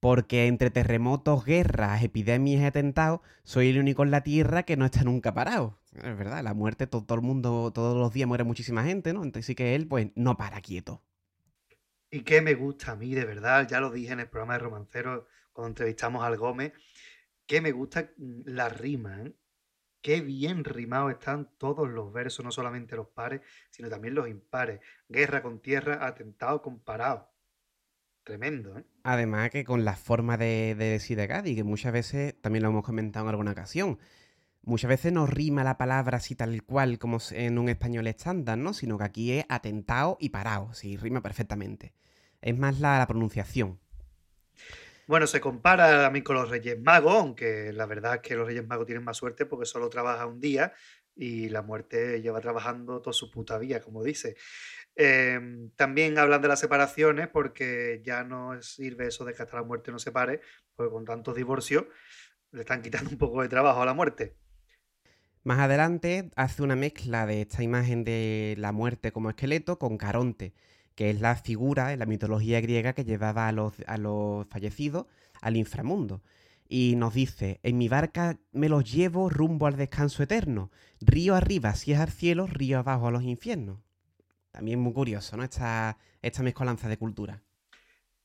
porque entre terremotos, guerras, epidemias y atentados, soy el único en la Tierra que no está nunca parado. Es verdad, la muerte, todo, todo, el mundo, todos los días muere muchísima gente, ¿no? Entonces sí que él, pues, no para quieto. Y qué me gusta a mí, de verdad, ya lo dije en el programa de Romancero cuando entrevistamos al Gómez, que me gusta la rima, ¿eh? Qué bien rimados están todos los versos, no solamente los pares, sino también los impares. Guerra con tierra, atentado comparado. Tremendo, ¿eh? Además que con la forma de, de decir de Cádiz, que muchas veces, también lo hemos comentado en alguna ocasión, muchas veces no rima la palabra así tal cual como en un español estándar, ¿no? Sino que aquí es atentado y parado, sí, rima perfectamente. Es más la, pronunciación. Bueno, se compara mí con los Reyes Magos, aunque la verdad es que los Reyes Magos tienen más suerte porque solo trabaja un día y la muerte lleva trabajando toda su puta vida, como dice. Em, también hablan de las separaciones porque ya no sirve eso de que hasta la muerte no se pare, porque con tantos divorcios le están quitando un poco de trabajo a la muerte. Más adelante hace una mezcla de esta imagen de la muerte como esqueleto con Caronte, que es la figura en la mitología griega que llevaba a los, a los fallecidos al inframundo. Y nos dice, en mi barca me los llevo rumbo al descanso eterno, río arriba si es al cielo, río abajo a los infiernos. También muy curioso, ¿no? Esta, esta mezcolanza de cultura.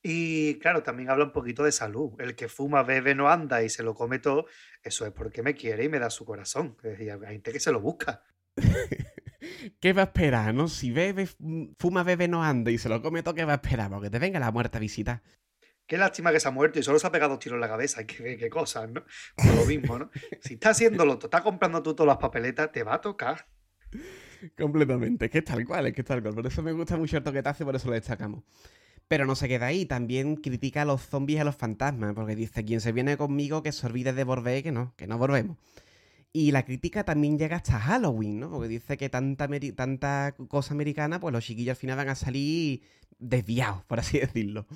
Y claro, también habla un poquito de salud. El que fuma, bebe, no anda y se lo come todo, eso es porque me quiere y me da su corazón. Decir, hay gente que se lo busca. [laughs] ¿Qué va a esperar, no? Si bebe, fuma, bebe, no anda y se lo come todo, ¿qué va a esperar? Porque te venga la muerte a visitar. Qué lástima que se ha muerto y solo se ha pegado tiros en la cabeza. Qué, qué cosas, ¿no? Por lo mismo, ¿no? Si está haciéndolo, está comprando tú todas las papeletas, te va a tocar. [laughs] Completamente. Es que es tal cual, es que es tal cual. Por eso me gusta mucho el toquetazo por eso lo destacamos. Pero no se queda ahí, también critica a los zombies y a los fantasmas, porque dice, quien se viene conmigo que se olvide de volver, que no, que no volvemos. Y la crítica también llega hasta Halloween, ¿no? Porque dice que tanta, tanta cosa americana, pues los chiquillos al final van a salir desviados, por así decirlo.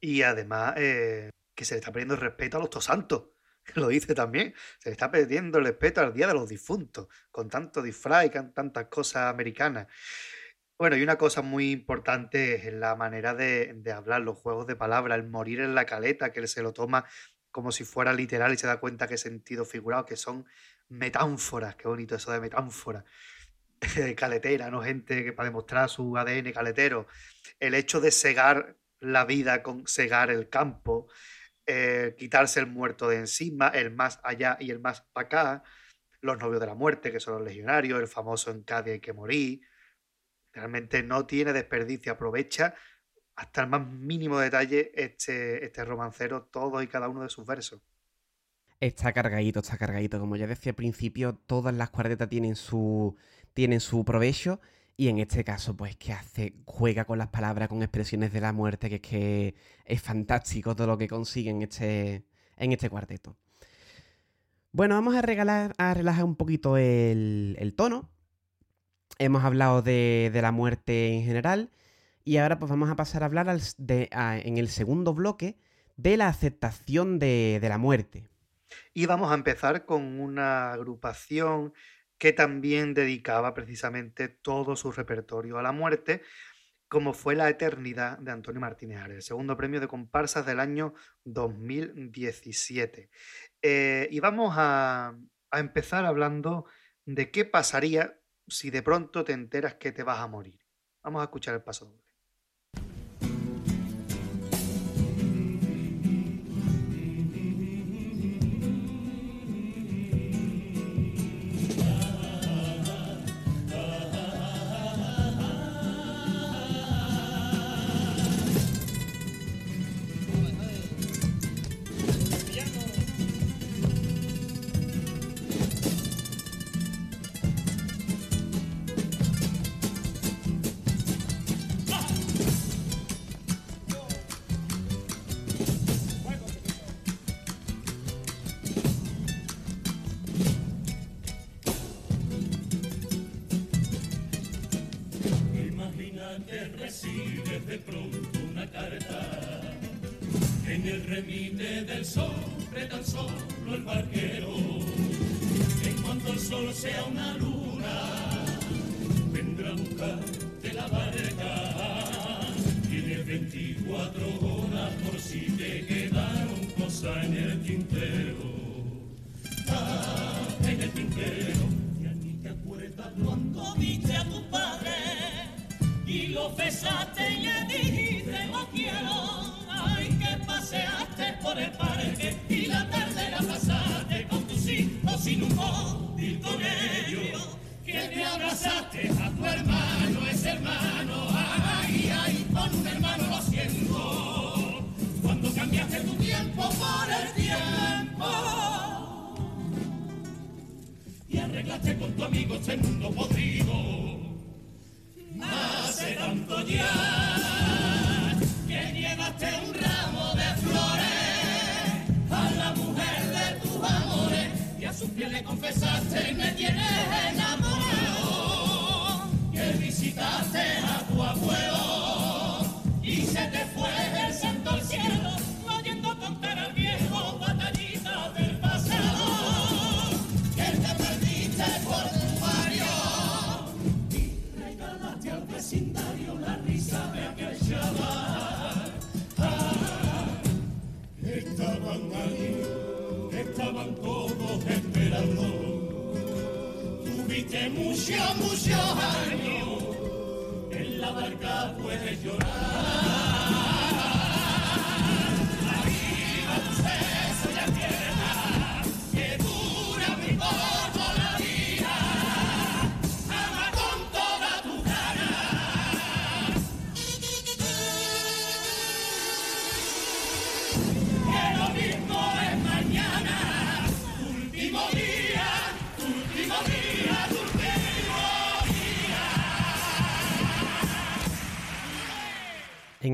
Y además, eh, que se le está perdiendo el respeto a los tosantos. Lo dice también. Se le está perdiendo el respeto al Día de los Difuntos, con tanto disfraz y con tantas cosas americanas. Bueno, y una cosa muy importante es la manera de, hablar, los juegos de palabras, el morir en la caleta, que se lo toma como si fuera literal y se da cuenta que es sentido figurado, que son metáforas, qué bonito eso de metáfora, [laughs] caletera, ¿no? Gente que para demostrar su ADN caletero, el hecho de cegar la vida con cegar el campo, eh, quitarse el muerto de encima, el más allá y el más para acá, los novios de la muerte, que son los legionarios, el famoso en Cádiz que morir, Realmente no tiene desperdicio, aprovecha hasta el más mínimo detalle este, este romancero, todo y cada uno de sus versos. Está cargadito, está cargadito. Como ya decía al principio, todas las cuartetas tienen su, tienen su provecho. Y en este caso, pues, que hace? Juega con las palabras, con expresiones de la muerte, que es que es fantástico todo lo que consigue en este, en este cuarteto. Bueno, vamos a, regalar, a relajar un poquito el, el tono. Hemos hablado de, la muerte en general y ahora pues vamos a pasar a hablar en el segundo bloque de la aceptación de, la muerte. Y vamos a empezar con una agrupación que también dedicaba precisamente todo su repertorio a la muerte, como fue La Eternidad de Antonio Martínez Ares, el segundo premio de comparsas del año 2017. Eh, y vamos a, a empezar hablando de qué pasaría si de pronto te enteras que te vas a morir. Vamos a escuchar el paso doble.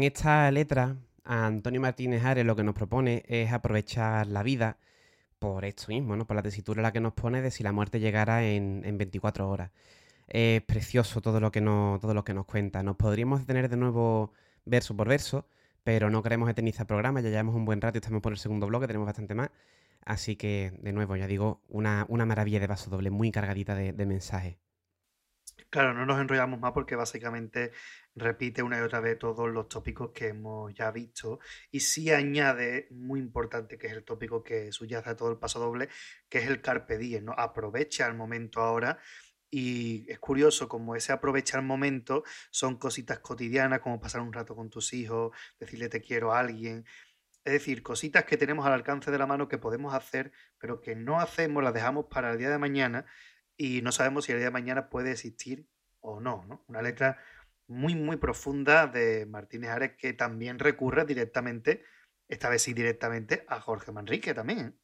Esta letra, Antonio Martínez Ares lo que nos propone es aprovechar la vida por esto mismo, ¿no? Por la tesitura la que nos pone de si la muerte llegara en, 24 horas. Es precioso todo lo, que nos, todo lo que nos cuenta. Nos podríamos detener de nuevo verso por verso, pero no queremos eternizar programa, ya llevamos un buen rato y estamos por el segundo bloque, tenemos bastante más. Así que, de nuevo, ya digo, una, maravilla de vaso doble, muy cargadita de, de mensajes. Claro, no nos enrollamos más porque básicamente repite una y otra vez todos los tópicos que hemos ya visto y sí añade, muy importante, que es el tópico que subyace a todo el paso doble, que es el carpe diem, ¿no? Aprovecha el momento ahora y es curioso como ese aprovecha el momento son cositas cotidianas como pasar un rato con tus hijos, decirle te quiero a alguien. Es decir, cositas que tenemos al alcance de la mano que podemos hacer, pero que no hacemos, las dejamos para el día de mañana y no sabemos si el día de mañana puede existir o no, ¿no? Una letra muy, muy profunda de Martínez Ares que también recurre directamente, esta vez sí directamente, a Jorge Manrique también.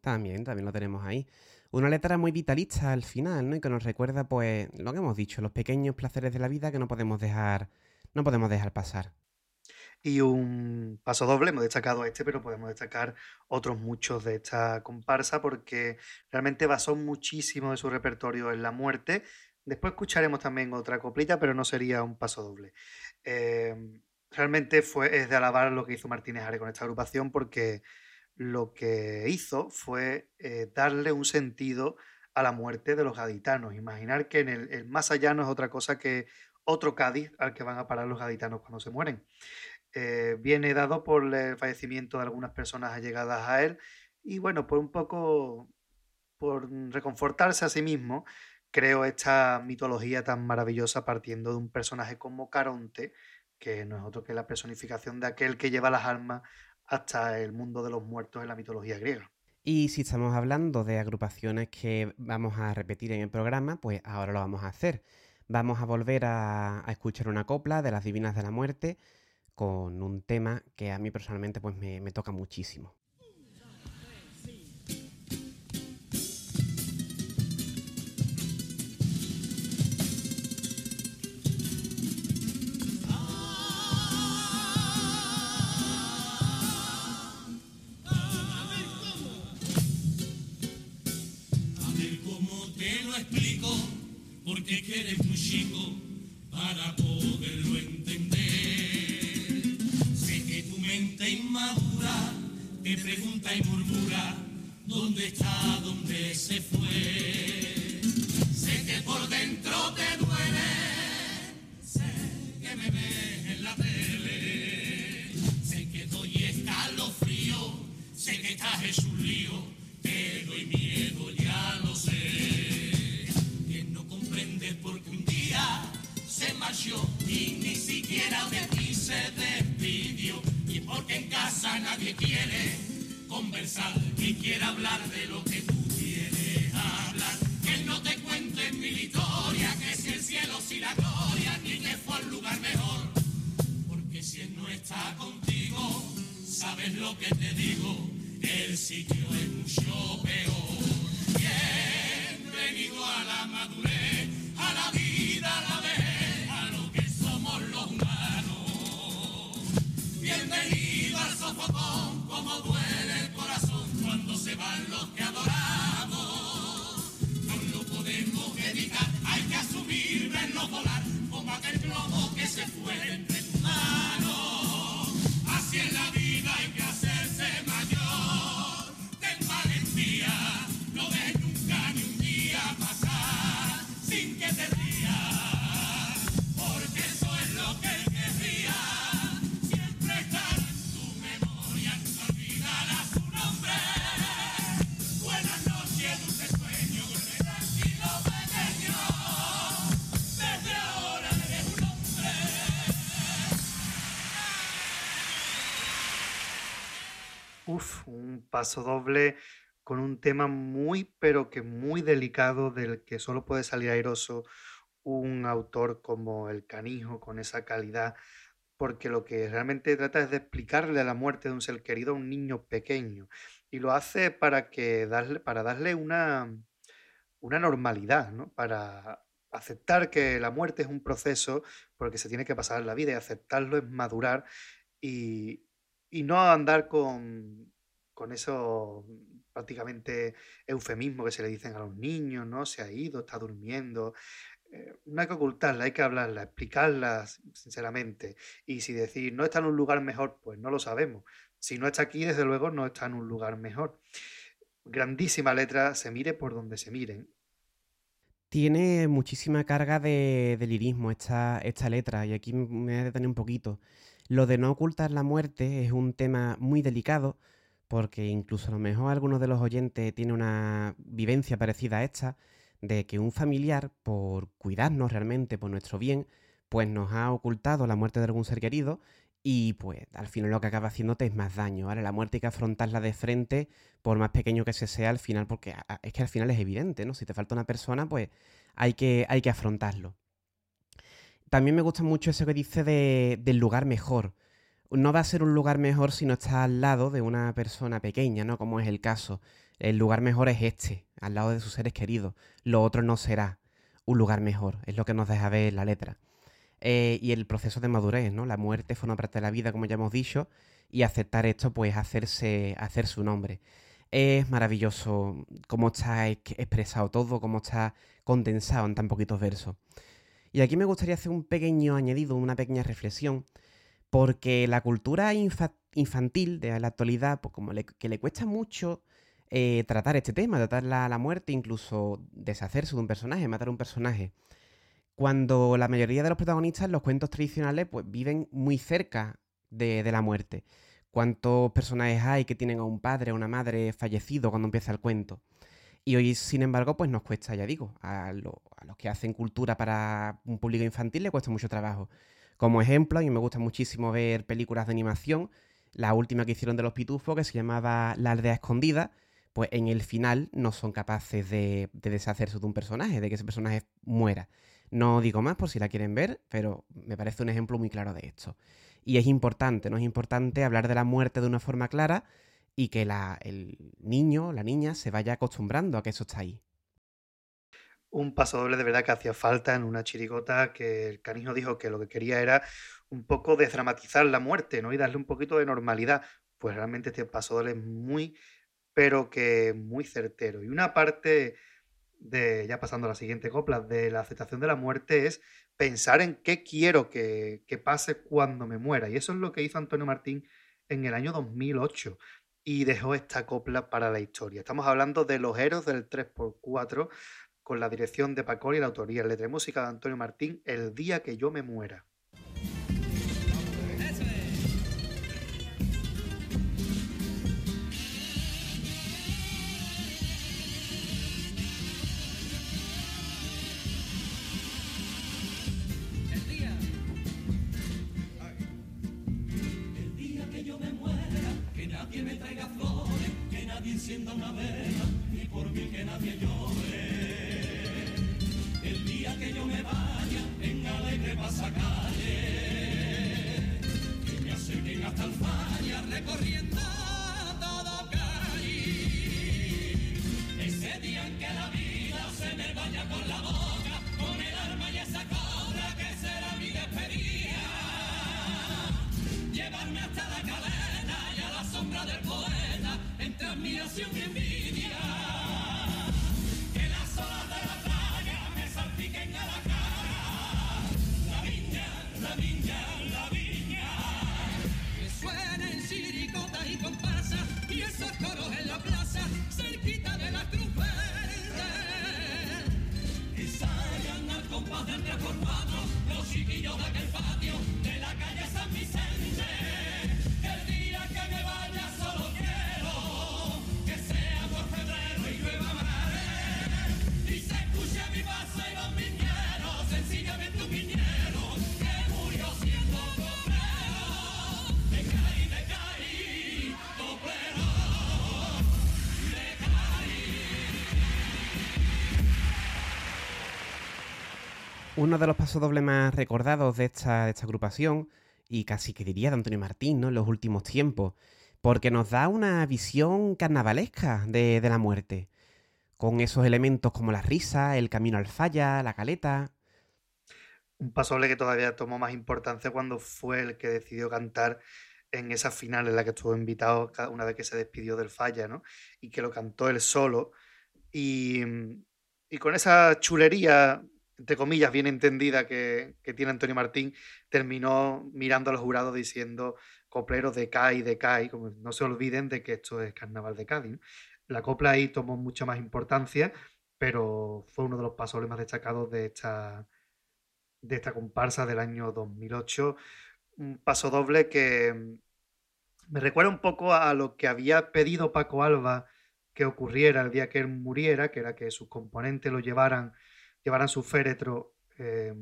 También, también lo tenemos ahí. Una letra muy vitalista al final, ¿no? Y que nos recuerda, pues, lo que hemos dicho, los pequeños placeres de la vida que no podemos dejar, no podemos dejar pasar. Y un paso doble, hemos destacado este, pero podemos destacar otros muchos de esta comparsa porque realmente basó muchísimo de su repertorio en la muerte, Después escucharemos también otra coplita, pero no sería un paso doble. Em, realmente fue, es de alabar lo que hizo Martínez Are con esta agrupación porque lo que hizo fue eh, darle un sentido a la muerte de los gaditanos. Imaginar que en el, más allá no es otra cosa que otro Cádiz al que van a parar los gaditanos cuando se mueren. Eh, viene dado por el fallecimiento de algunas personas allegadas a él y bueno, por un poco, por reconfortarse a sí mismo, creo esta mitología tan maravillosa partiendo de un personaje como Caronte, que no es otro que la personificación de aquel que lleva las almas hasta el mundo de los muertos en la mitología griega. Y si estamos hablando de agrupaciones que vamos a repetir en el programa, pues ahora lo vamos a hacer. Vamos a volver a, escuchar una copla de las Divinas de la Muerte con un tema que a mí personalmente pues me toca muchísimo. Eres muy chico para poderlo entender. Sé que tu mente inmadura te pregunta y murmura dónde está, dónde se fue. Y ni siquiera de ti se despidió. Y porque en casa nadie quiere conversar ni quiere hablar de lo que tú quieres hablar. Que él no te cuente en mi historia, que si el cielo, si la gloria, ni que fue al lugar mejor. Porque si él no está contigo, sabes lo que te digo, el sitio es mucho peor. Bienvenido a la madurez, sofocón, como duele el corazón cuando se van los que adoramos. No lo podemos evitar, hay que asumir, verlo volar, como aquel globo que se fue entre tus manos. Es la Un paso doble con un tema muy, pero que muy delicado del que solo puede salir airoso un autor como El Canijo, con esa calidad, porque lo que realmente trata es de explicarle la muerte de un ser querido a un niño pequeño. Y lo hace para, que darle, para darle una, una normalidad, ¿no? Para aceptar que la muerte es un proceso porque se tiene que pasar la vida y aceptarlo es madurar y, y no andar con, con eso prácticamente eufemismo que se le dicen a los niños, ¿no? Se ha ido, está durmiendo. Eh, no hay que ocultarla, hay que hablarla, explicarla sinceramente. Y si decir no está en un lugar mejor, pues no lo sabemos. Si no está aquí, desde luego no está en un lugar mejor. Grandísima letra, se mire por donde se miren. Tiene muchísima carga de, lirismo esta, esta letra, y aquí me voy a detener un poquito. Lo de no ocultar la muerte es un tema muy delicado, porque incluso a lo mejor algunos de los oyentes tienen una vivencia parecida a esta, de que un familiar, por cuidarnos realmente, por nuestro bien, pues nos ha ocultado la muerte de algún ser querido y pues al final lo que acaba haciéndote es más daño, ¿vale? La muerte hay que afrontarla de frente, por más pequeño que se sea al final, porque es que al final es evidente, ¿no? Si te falta una persona, pues hay que, hay que afrontarlo. También me gusta mucho eso que dice del lugar mejor. No va a ser un lugar mejor si no estás al lado de una persona pequeña, ¿no? Como es el caso. El lugar mejor es este, al lado de sus seres queridos. Lo otro no será un lugar mejor, es lo que nos deja ver la letra. Eh, y el proceso de madurez, ¿no? La muerte forma parte de la vida, como ya hemos dicho, y aceptar esto, pues hacerse, hacer su nombre. Es maravilloso cómo está expresado todo, cómo está condensado en tan poquitos versos. Y aquí me gustaría hacer un pequeño añadido, una pequeña reflexión, porque la cultura infantil de la actualidad, pues como que le cuesta mucho eh, tratar este tema, tratar la, la muerte, incluso deshacerse de un personaje, matar a un personaje cuando la mayoría de los protagonistas los cuentos tradicionales pues viven muy cerca de, la muerte. ¿Cuántos personajes hay que tienen a un padre o una madre fallecido cuando empieza el cuento? Y hoy, sin embargo, pues nos cuesta, ya digo, a, los que hacen cultura para un público infantil le cuesta mucho trabajo. Como ejemplo, a mí me gusta muchísimo ver películas de animación. La última que hicieron de los pitufos, que se llamaba La aldea escondida, pues en el final no son capaces de deshacerse de un personaje, de que ese personaje muera. No digo más por si la quieren ver, pero me parece un ejemplo muy claro de esto. Y es importante, ¿no? Es importante hablar de la muerte de una forma clara y que el niño, la niña, se vaya acostumbrando a que eso está ahí. Un paso doble de verdad que hacía falta en una chirigota que el canijo dijo que lo que quería era un poco desdramatizar la muerte, ¿no? Y darle un poquito de normalidad. Pues realmente este paso doble es muy, pero que muy certero. Y una parte de, ya pasando a la siguiente copla, de la aceptación de la muerte es pensar en qué quiero que, que pase cuando me muera. Y eso es lo que hizo Antonio Martín en el año 2008 y dejó esta copla para la historia. Estamos hablando de Los Héroes del 3x4 con la dirección de Paco y la autoría, letra y música de Antonio Martín, El día que yo me muera. Uno de los pasodobles más recordados de esta, de esta agrupación, y casi que diría de Antonio Martín, ¿no? En los últimos tiempos, porque nos da una visión carnavalesca de, la muerte, con esos elementos como la risa, el camino al falla, la caleta. Un pasoble que todavía tomó más importancia cuando fue el que decidió cantar en esa final en la que estuvo invitado una vez que se despidió del falla, ¿no? Y que lo cantó él solo. Y, y con esa chulería entre comillas, bien entendida que, tiene Antonio Martín, terminó mirando a los jurados diciendo copleros de Cádiz, de Cádiz, no se olviden de que esto es Carnaval de Cádiz. La copla ahí tomó mucha más importancia, pero fue uno de los pasos más destacados de esta, de esta comparsa del año 2008. Un paso doble que mm, me recuerda un poco a lo que había pedido Paco Alba que ocurriera el día que él muriera, que era que sus componentes lo llevaran llevaran su féretro eh,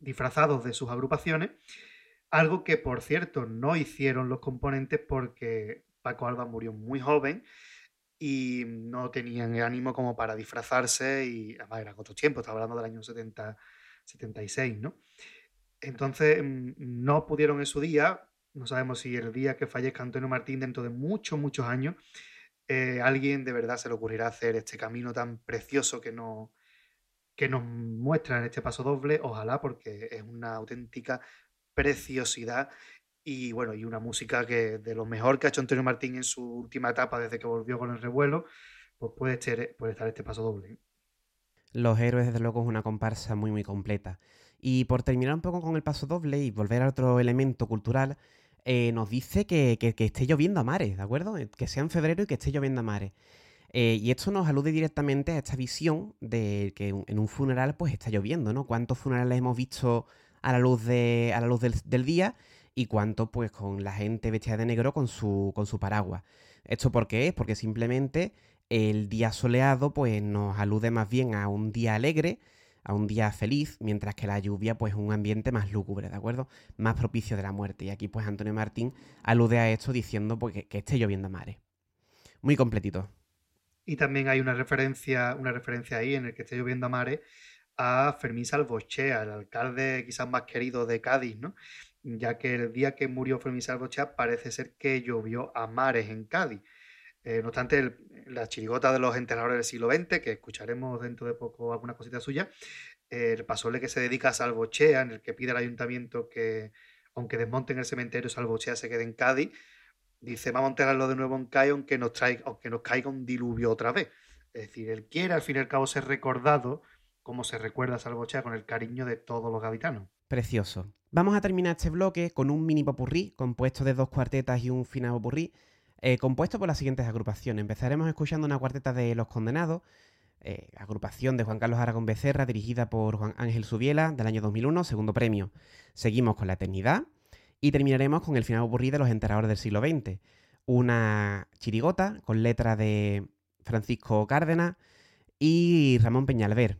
disfrazados de sus agrupaciones, algo que por cierto no hicieron los componentes porque Paco Alba murió muy joven y no tenían el ánimo como para disfrazarse y además eran otros tiempos, estaba hablando del año 70, 76, ¿no? Entonces mm, no pudieron en su día, no sabemos si el día que fallezca Antonio Martín dentro de muchos, muchos años, eh, alguien de verdad se le ocurrirá hacer este camino tan precioso que no, que nos muestran este paso doble, ojalá, porque es una auténtica preciosidad y bueno, y una música que de lo mejor que ha hecho Antonio Martín en su última etapa desde que volvió con el revuelo, pues puede, estar este paso doble. Los héroes, desde luego, es una comparsa muy, muy completa. Y por terminar un poco con el paso doble y volver a otro elemento cultural, eh, nos dice que, que, esté lloviendo a mares, ¿de acuerdo? Que sea en febrero y que esté lloviendo a mares. Eh, y esto nos alude directamente a esta visión de que en un funeral pues está lloviendo, ¿no? ¿Cuántos funerales hemos visto a la luz, de, a la luz del, día y cuánto pues con la gente vestida de negro con su, con su paraguas? ¿Esto por qué es? Porque simplemente el día soleado pues nos alude más bien a un día alegre, a un día feliz, mientras que la lluvia pues un ambiente más lúgubre, ¿de acuerdo? Más propicio de la muerte. Y aquí pues Antonio Martín alude a esto diciendo pues, que, que esté lloviendo a mares. Muy completito. Y también hay una referencia, una referencia ahí en el que está lloviendo a mares a Fermín Salvochea, el alcalde quizás más querido de Cádiz, ¿no? Ya que el día que murió Fermín Salvochea parece ser que llovió a mares en Cádiz. Eh, no obstante, la chirigota de los enterradores del siglo XX, que escucharemos dentro de poco alguna cosita suya, el pasole que se dedica a Salvochea, en el que pide al ayuntamiento que, aunque desmonten el cementerio, Salvochea se quede en Cádiz, dice, vamos a enterrarlo de nuevo en CAI aunque nos, traiga, aunque nos caiga un diluvio otra vez. Es decir, él quiere al fin y al cabo ser recordado como se recuerda a Salvochea con el cariño de todos los gaditanos. Precioso. Vamos a terminar este bloque con un mini popurrí compuesto de dos cuartetas y un final popurrí, eh, compuesto por las siguientes agrupaciones. Empezaremos escuchando una cuarteta de Los Condenados, eh, agrupación de Juan Carlos Aragón Becerra, dirigida por Juan Ángel Subiela, del año 2001, segundo premio. Seguimos con La Eternidad, y terminaremos con el final aburrido de los enterradores del siglo XX. Una chirigota con letra de Francisco Cárdenas y Ramón Peñalver,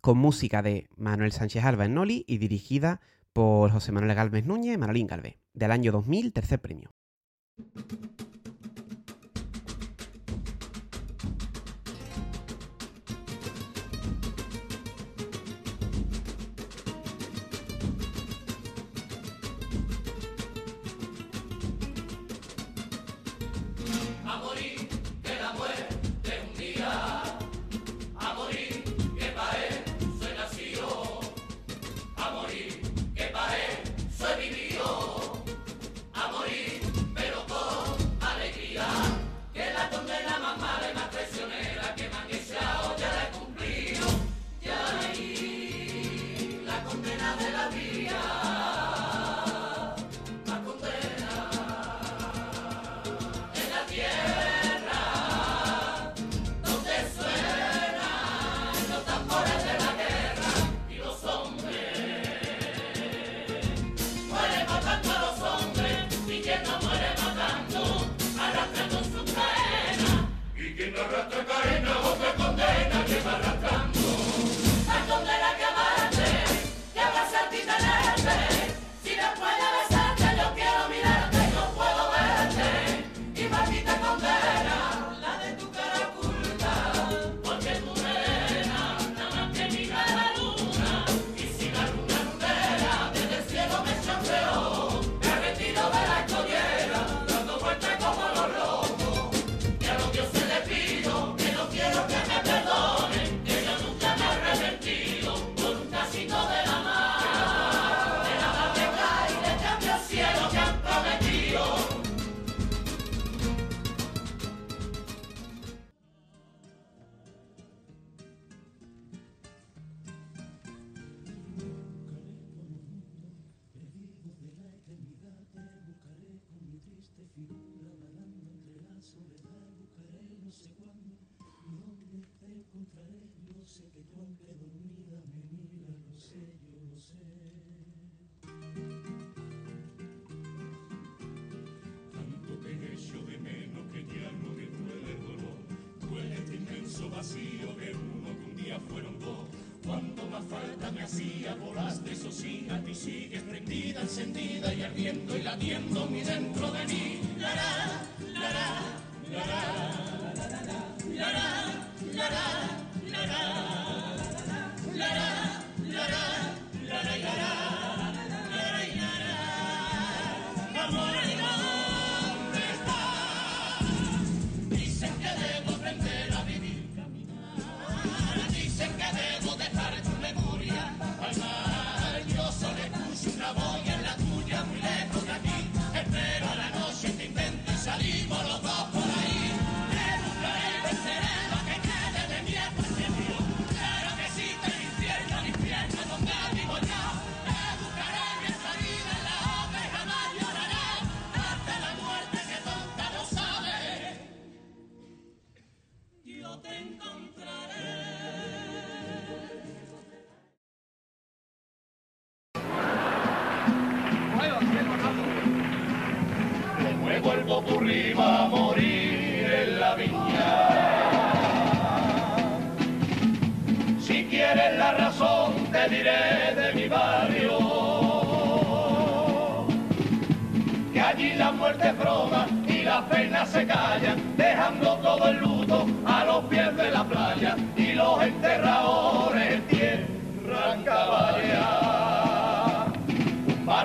con música de Manuel Sánchez Alba en Noli y dirigida por José Manuel Galvez Núñez y Manolín Galvez, del año 2000, tercer premio.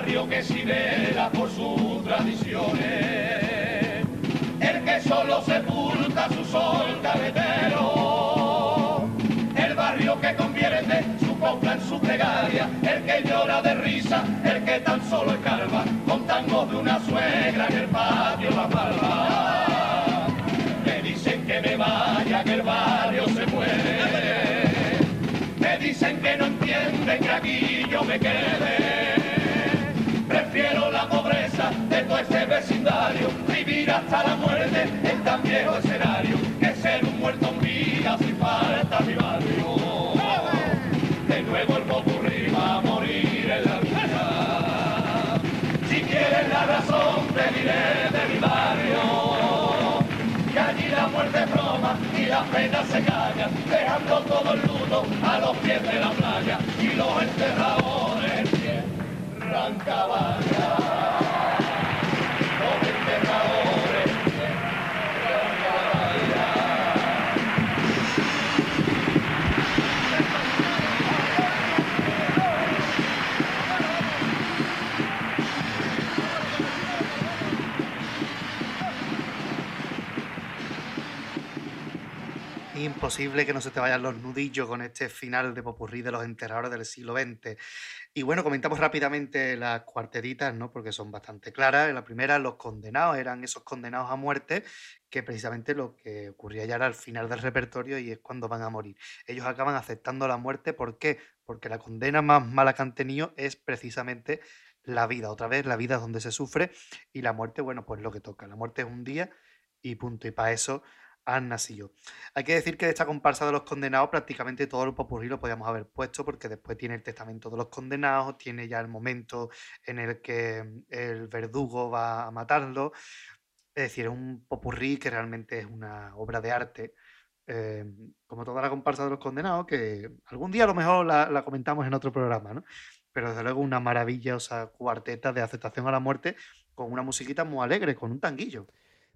Un barrio que si vela por sus tradiciones, el que solo sepulta su sol carretero, el barrio que convierte su copla en su plegaria, el que llora de risa, el que tan solo escarba con tangos de una suegra en el patio la palma. Me vaya que el barrio se muere. Me dicen que no entienden que aquí yo me quede. Prefiero la pobreza de todo este vecindario, vivir hasta la muerte en tan viejo escenario, que ser un muerto en vida si falta mi barrio. De nuevo el popurrí va a morir en la vida. Si quieres la razón, te diré de mi barrio muerte broma y las penas se callan, dejando todo el luto a los pies de la playa y los imposible que no se te vayan los nudillos con este final de popurrí de los enterradores del siglo XX. Y bueno, comentamos rápidamente las cuartetitas, ¿no? Porque son bastante claras. En la primera, los condenados eran esos condenados a muerte, que precisamente lo que ocurría ya era al final del repertorio y es cuando van a morir. Ellos acaban aceptando la muerte, ¿por qué? Porque la condena más mala que han tenido es precisamente la vida. Otra vez, la vida es donde se sufre y la muerte, bueno, pues lo que toca. La muerte es un día y punto. Y para eso han. Hay que decir que de esta comparsa de los condenados prácticamente todo el popurrí lo podíamos haber puesto porque después tiene el testamento de los condenados, tiene ya el momento en el que mm, el verdugo va a matarlo. Es decir, es un popurrí que realmente es una obra de arte. Eh, como toda la comparsa de los condenados, que algún día a lo mejor la, la comentamos en otro programa, ¿no? Pero desde luego una maravillosa cuarteta de aceptación a la muerte con una musiquita muy alegre, con un tanguillo.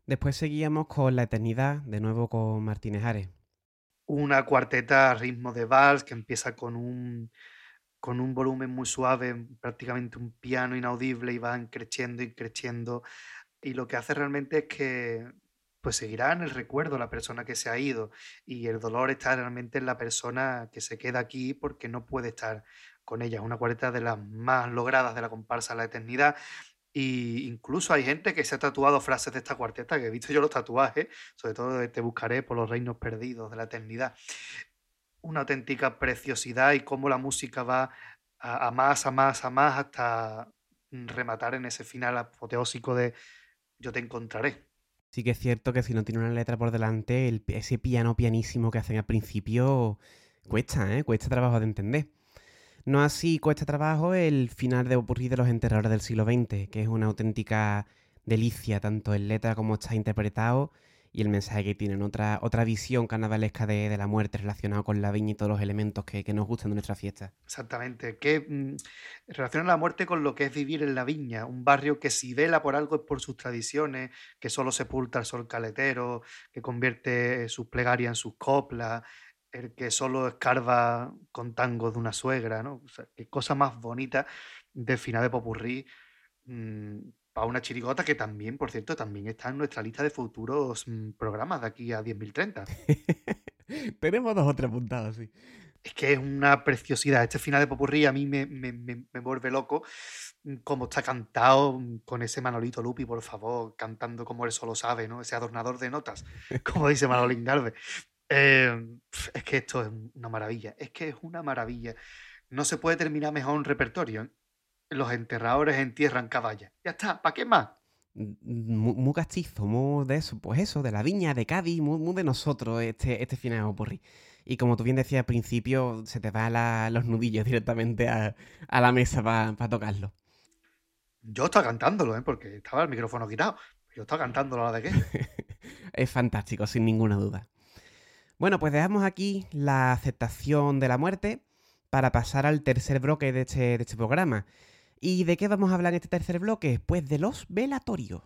Después seguíamos con La Eternidad, de nuevo con Martínez Ares. Una cuarteta a ritmo de vals que empieza con un, con un volumen muy suave, prácticamente un piano inaudible y van creciendo y creciendo. Y lo que hace realmente es que pues seguirá en el recuerdo la persona que se ha ido y el dolor está realmente en la persona que se queda aquí porque no puede estar con ella. Una cuarteta de las más logradas de la comparsa La Eternidad y incluso hay gente que se ha tatuado frases de esta cuarteta, que he visto yo los tatuajes, sobre todo de Te buscaré por los reinos perdidos de la eternidad. Una auténtica preciosidad y cómo la música va a, más, a más, a más, hasta rematar en ese final apoteósico de Yo te encontraré. Sí que es cierto que si no tiene una letra por delante, ese piano pianísimo que hacen al principio Cuesta, ¿eh? Cuesta trabajo de entender. No así cuesta trabajo el final de Opurrí de los enterradores del siglo XX, que es una auténtica delicia, tanto en letra como está interpretado, y el mensaje que tienen, otra, otra visión carnavalesca de, la muerte relacionada con la viña y todos los elementos que, nos gustan de nuestra fiesta. Exactamente, que mm, relaciona la muerte con lo que es vivir en la viña, un barrio que si vela por algo es por sus tradiciones, que solo sepulta al sol caletero, que convierte sus plegarias en sus coplas, el que solo escarba con tangos de una suegra, ¿no? O sea, qué cosa más bonita de final de Popurrí. Mm, para una chirigota que también, por cierto, también está en nuestra lista de futuros mm, programas de aquí a 10.030. [laughs] Tenemos dos o tres apuntados, sí. Es que es una preciosidad. Este final de Popurrí a mí me, me, me, vuelve loco. Mm, como está cantado con ese Manolito Lupi, por favor, cantando como él solo sabe, ¿no? Ese adornador de notas, [laughs] como dice Manolín Galvez. Em, es que esto es una maravilla. Es que es una maravilla. No se puede terminar mejor un repertorio. los enterradores entierran caballas. Ya está, ¿para qué más? Muy, castizo, muy de eso, pues eso, de la viña, de Cádiz, muy, de nosotros este, este final de Opurri. Y como tú bien decías al principio, se te van los nudillos [laughs] directamente a, la mesa para tocarlo. Yo estaba cantándolo, ¿eh? porque estaba el micrófono quitado. Yo estaba cantándolo a la de qué. [laughs] es fantástico, sin ninguna duda. Bueno, pues dejamos aquí la aceptación de la muerte para pasar al tercer bloque de este, de este programa. ¿Y de qué vamos a hablar en este tercer bloque? Pues de los velatorios.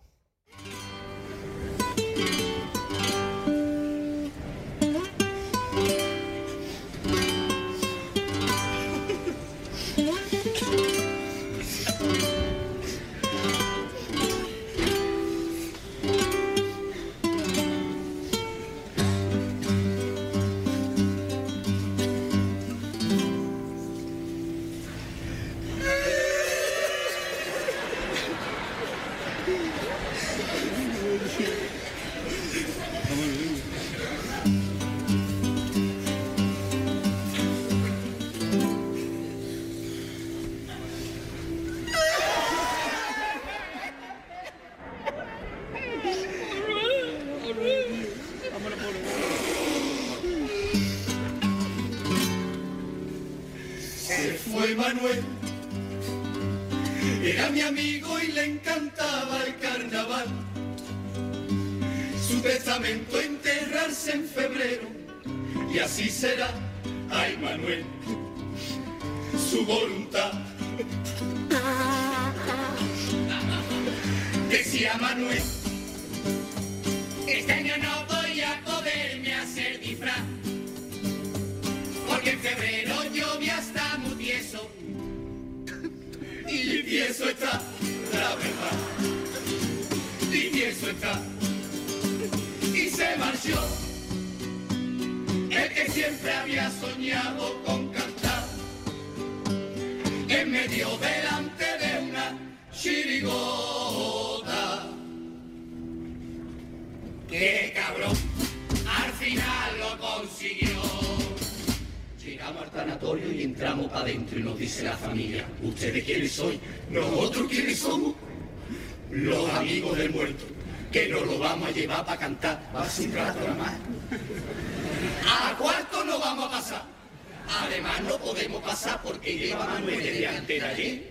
Porque lleva Manuel de delantera allí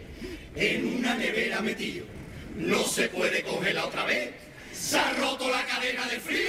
en una nevera metido. No se puede congelar otra vez. Se ha roto la cadena de frío.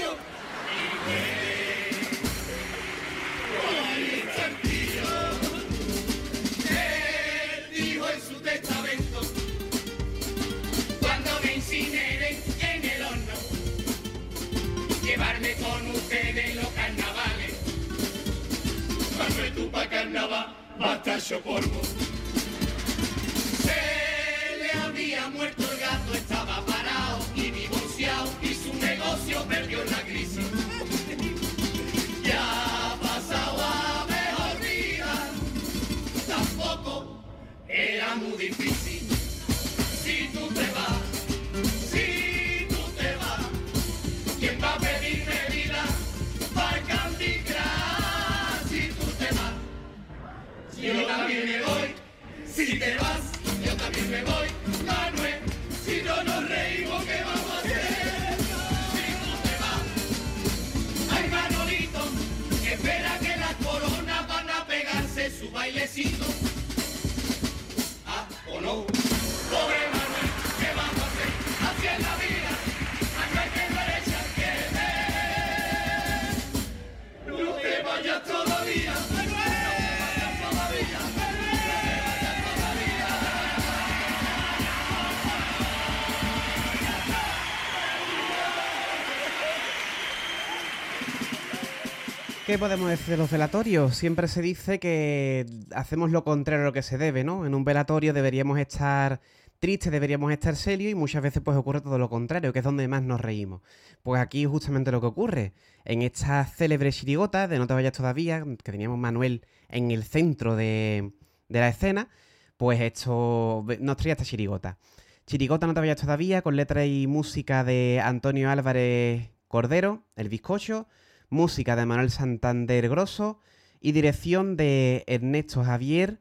¿Qué podemos decir de los velatorios? Siempre se dice que hacemos lo contrario a lo que se debe, ¿no? En un velatorio deberíamos estar tristes, deberíamos estar serios y muchas veces pues ocurre todo lo contrario, que es donde más nos reímos. Pues aquí es justamente lo que ocurre. En esta célebre chirigota de No te vayas todavía, que teníamos Manuel en el centro de, la escena, pues esto nos traía esta chirigota. Chirigota No te vayas todavía, con letra y música de Antonio Álvarez Cordero, El Bizcocho, música de Manuel Santander Grosso y dirección de Ernesto Javier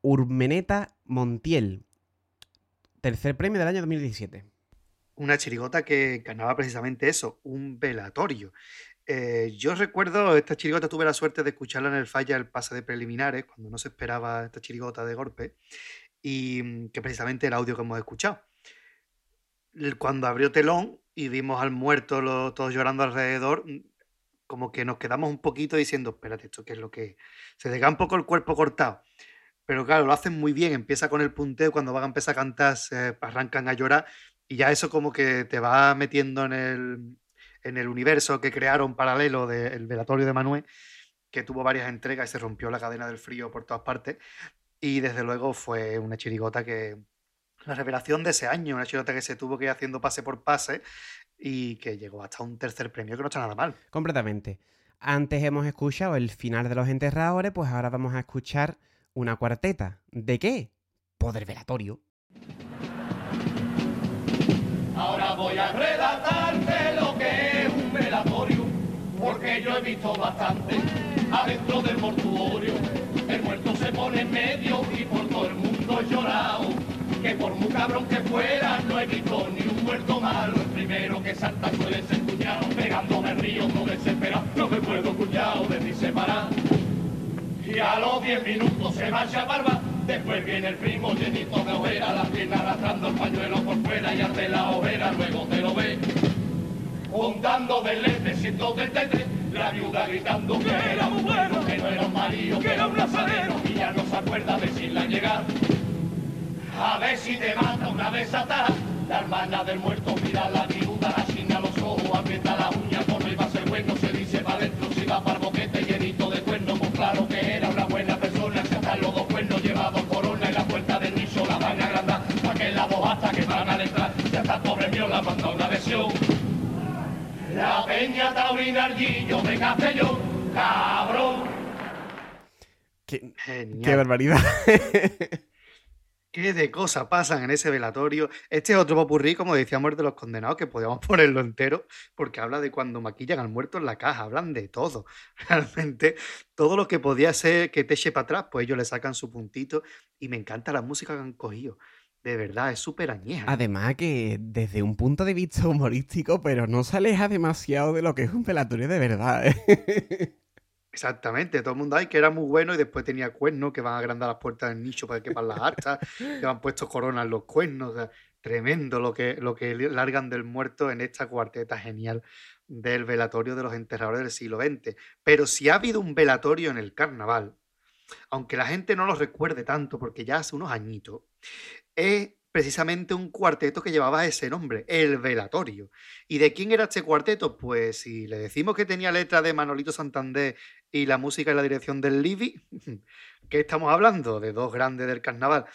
Urmeneta Montiel. Tercer premio del año 2017. Una chirigota que ganaba precisamente eso, un velatorio. Eh, yo recuerdo, esta chirigota tuve la suerte de escucharla en el falla el pase de preliminares, cuando no se esperaba esta chirigota de golpe, y mm, que precisamente el audio que hemos escuchado. Cuando abrió telón y vimos al muerto todos llorando alrededor, mm, como que nos quedamos un poquito diciendo, espérate, ¿esto qué es lo que Se deja un poco el cuerpo cortado. Pero claro, lo hacen muy bien. Empieza con el punteo, cuando van a empezar a cantar, se arrancan a llorar. Y ya eso como que te va metiendo en el, en el universo que crearon paralelo del velatorio de Manuel, que tuvo varias entregas y se rompió la cadena del frío por todas partes. Y desde luego fue una chirigota que. La revelación de ese año, una chirigota que se tuvo que ir haciendo pase por pase y que llegó hasta un tercer premio que no está nada mal. Completamente. Antes hemos escuchado el final de los enterradores, pues ahora vamos a escuchar una cuarteta. ¿De qué? Poder velatorio. Ahora voy a relatarte lo que es un velatorio, porque yo he visto bastante adentro del mortuorio. El muerto se pone en medio y por todo el mundo he llorado que por muy cabrón que fuera no he visto ni un muerto malo. El primero que salta suele ser cuñado, pegándome río no desesperado, no me puedo cuñado de mi separar. Y a los diez minutos se marcha barba, después viene el primo llenito de hoguera, las piernas arrastrando el pañuelo por fuera y hace la hoguera, luego te lo ve. Contando del del tete, la viuda gritando que era muy bueno, que no era un marido, que era un nazareno, y ya no se acuerda de si la llegar. A ver si te mata una vez atrás. La hermana del muerto mira la viuda, la china los ojos, aprieta la uña, por no iba a ser bueno, se dice para adentro, si va para el boquete llenito de cuernos, pues claro que era una buena persona, que hasta los dos cuernos llevados corona y la puerta del nicho la van a agrandar, para que la dos hasta que van a entrar, ya está pobre mío la manda una lesión. La peña taurina Arguillo de Castellón, cabrón. Qué, qué barbaridad. [laughs] qué de cosas pasan en ese velatorio. Este es otro popurrí, como decíamos, de los condenados, que podíamos [laughs] ponerlo entero, porque habla de cuando maquillan al muerto en la caja, hablan de todo. [laughs] Realmente, todo lo que podía ser que te eche para atrás, pues ellos le sacan su puntito y me encanta la música que han cogido. De verdad, es súper añeja. Además que desde un punto de vista humorístico, pero no se aleja demasiado de lo que es un velatorio de verdad. ¿eh? [laughs] Exactamente, todo el mundo hay que era muy bueno y después tenía cuernos que van a agrandar las puertas del nicho para que quepan las hartas, que han puesto coronas los cuernos, tremendo lo que, lo que largan del muerto en esta cuarteta genial del velatorio de los enterradores del siglo XX. Pero si ha habido un velatorio en el carnaval, aunque la gente no lo recuerde tanto porque ya hace unos añitos, es precisamente un cuarteto que llevaba ese nombre, el Velatorio. ¿Y de quién era este cuarteto? Pues si le decimos que tenía letra de Manolito Santander y la música y la dirección del Livi, [laughs] ¿qué estamos hablando? De dos grandes del carnaval.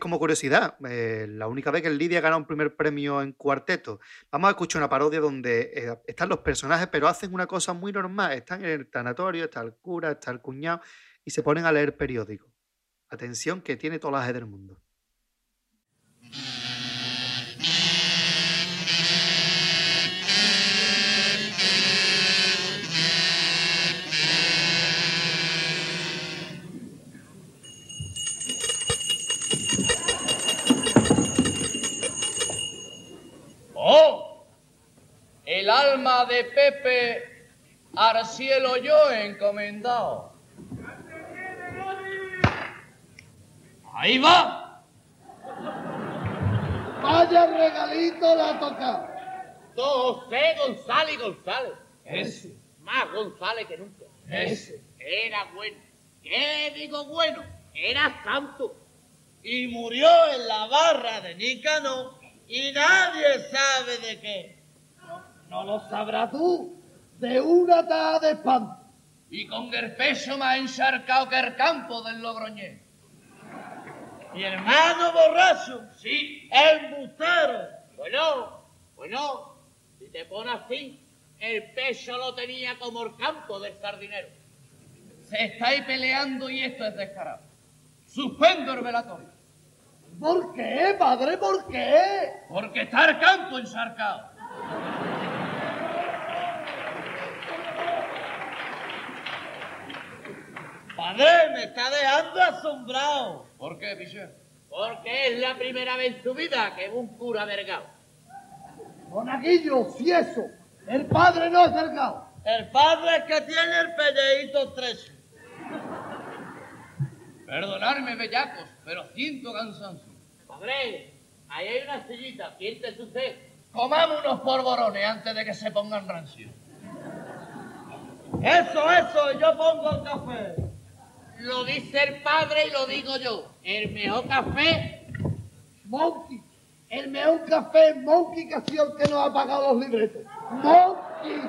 como curiosidad, eh, la única vez que el Lidia ha ganado un primer premio en cuarteto, vamos a escuchar una parodia donde eh, están los personajes, pero hacen una cosa muy normal. Están en el tanatorio, está el cura, está el cuñado, y se ponen a leer periódico. Atención, que tiene todas las del mundo. ¡Oh! El alma de Pepe al cielo yo encomendado. Ahí va. Vaya regalito la toca. José González González. Ese. Más González que nunca. Ese. Era bueno. ¿Qué digo bueno? Era santo. Y murió en la barra de Nícano y nadie sabe de qué. No, no lo sabrás tú. De una taza de espanto. y con el peso más encharcado que el campo del Logroñés. Mi hermano borracho, Sí, el bustero. Bueno, bueno, si te pones así, el peso lo tenía como el campo del sardinero. se estáis peleando y esto es descarado. Suspendo el velatorio, ¿Por qué, padre? ¿Por qué? porque está el campo encharcado. Padre, me está dejando asombrado. ¿Por qué, Piché? Porque es la primera vez en su vida que un cura vergado. Monaguillo, si eso. El padre no es delgado. El padre es que tiene el pelleíto estrecho. Perdonadme, bellacos, pero siento cansancio. Padre, ahí hay una sillita, siéntese usted. Comamos unos polvorones antes de que se pongan rancios. Eso, eso, yo pongo el café. Lo dice el padre y lo digo yo. El mejor café, Monkey. El mejor café Monkey que ha sido el que nos ha pagado los libretos. Monkey.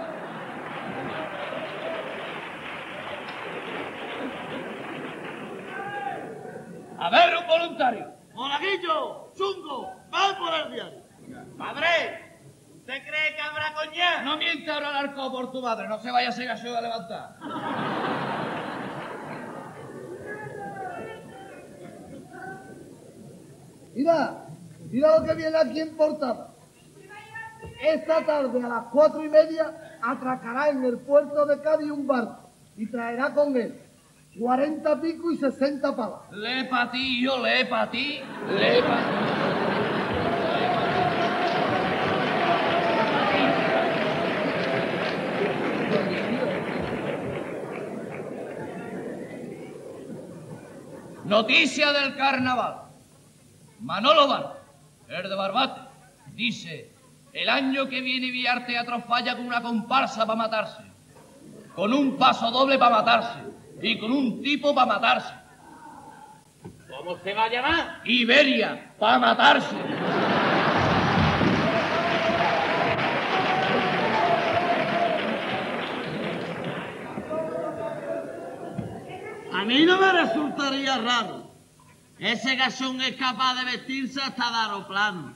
A ver, un voluntario. Monaguillo, chungo, va por el diario. Padre, ¿usted cree que habrá coñac? No miente ahora el arco por tu madre, no se vaya a ser a levantar. Mira, mira lo que viene aquí en portada. Esta tarde a las cuatro y media atracará en el puerto de Cádiz un barco y traerá con él 40 pico y 60 palas. Le pa' ti, yo le pa' ti, le pa' ti. Noticia del carnaval. Manolo Bar, el de Barbate, dice, el año que viene Villar Teatro falla con una comparsa para matarse, con un paso doble para matarse y con un tipo para matarse. ¿Cómo se va a llamar? Iberia, para matarse. A mí no me resultaría raro. Ese gasón es capaz de vestirse hasta de aeroplano.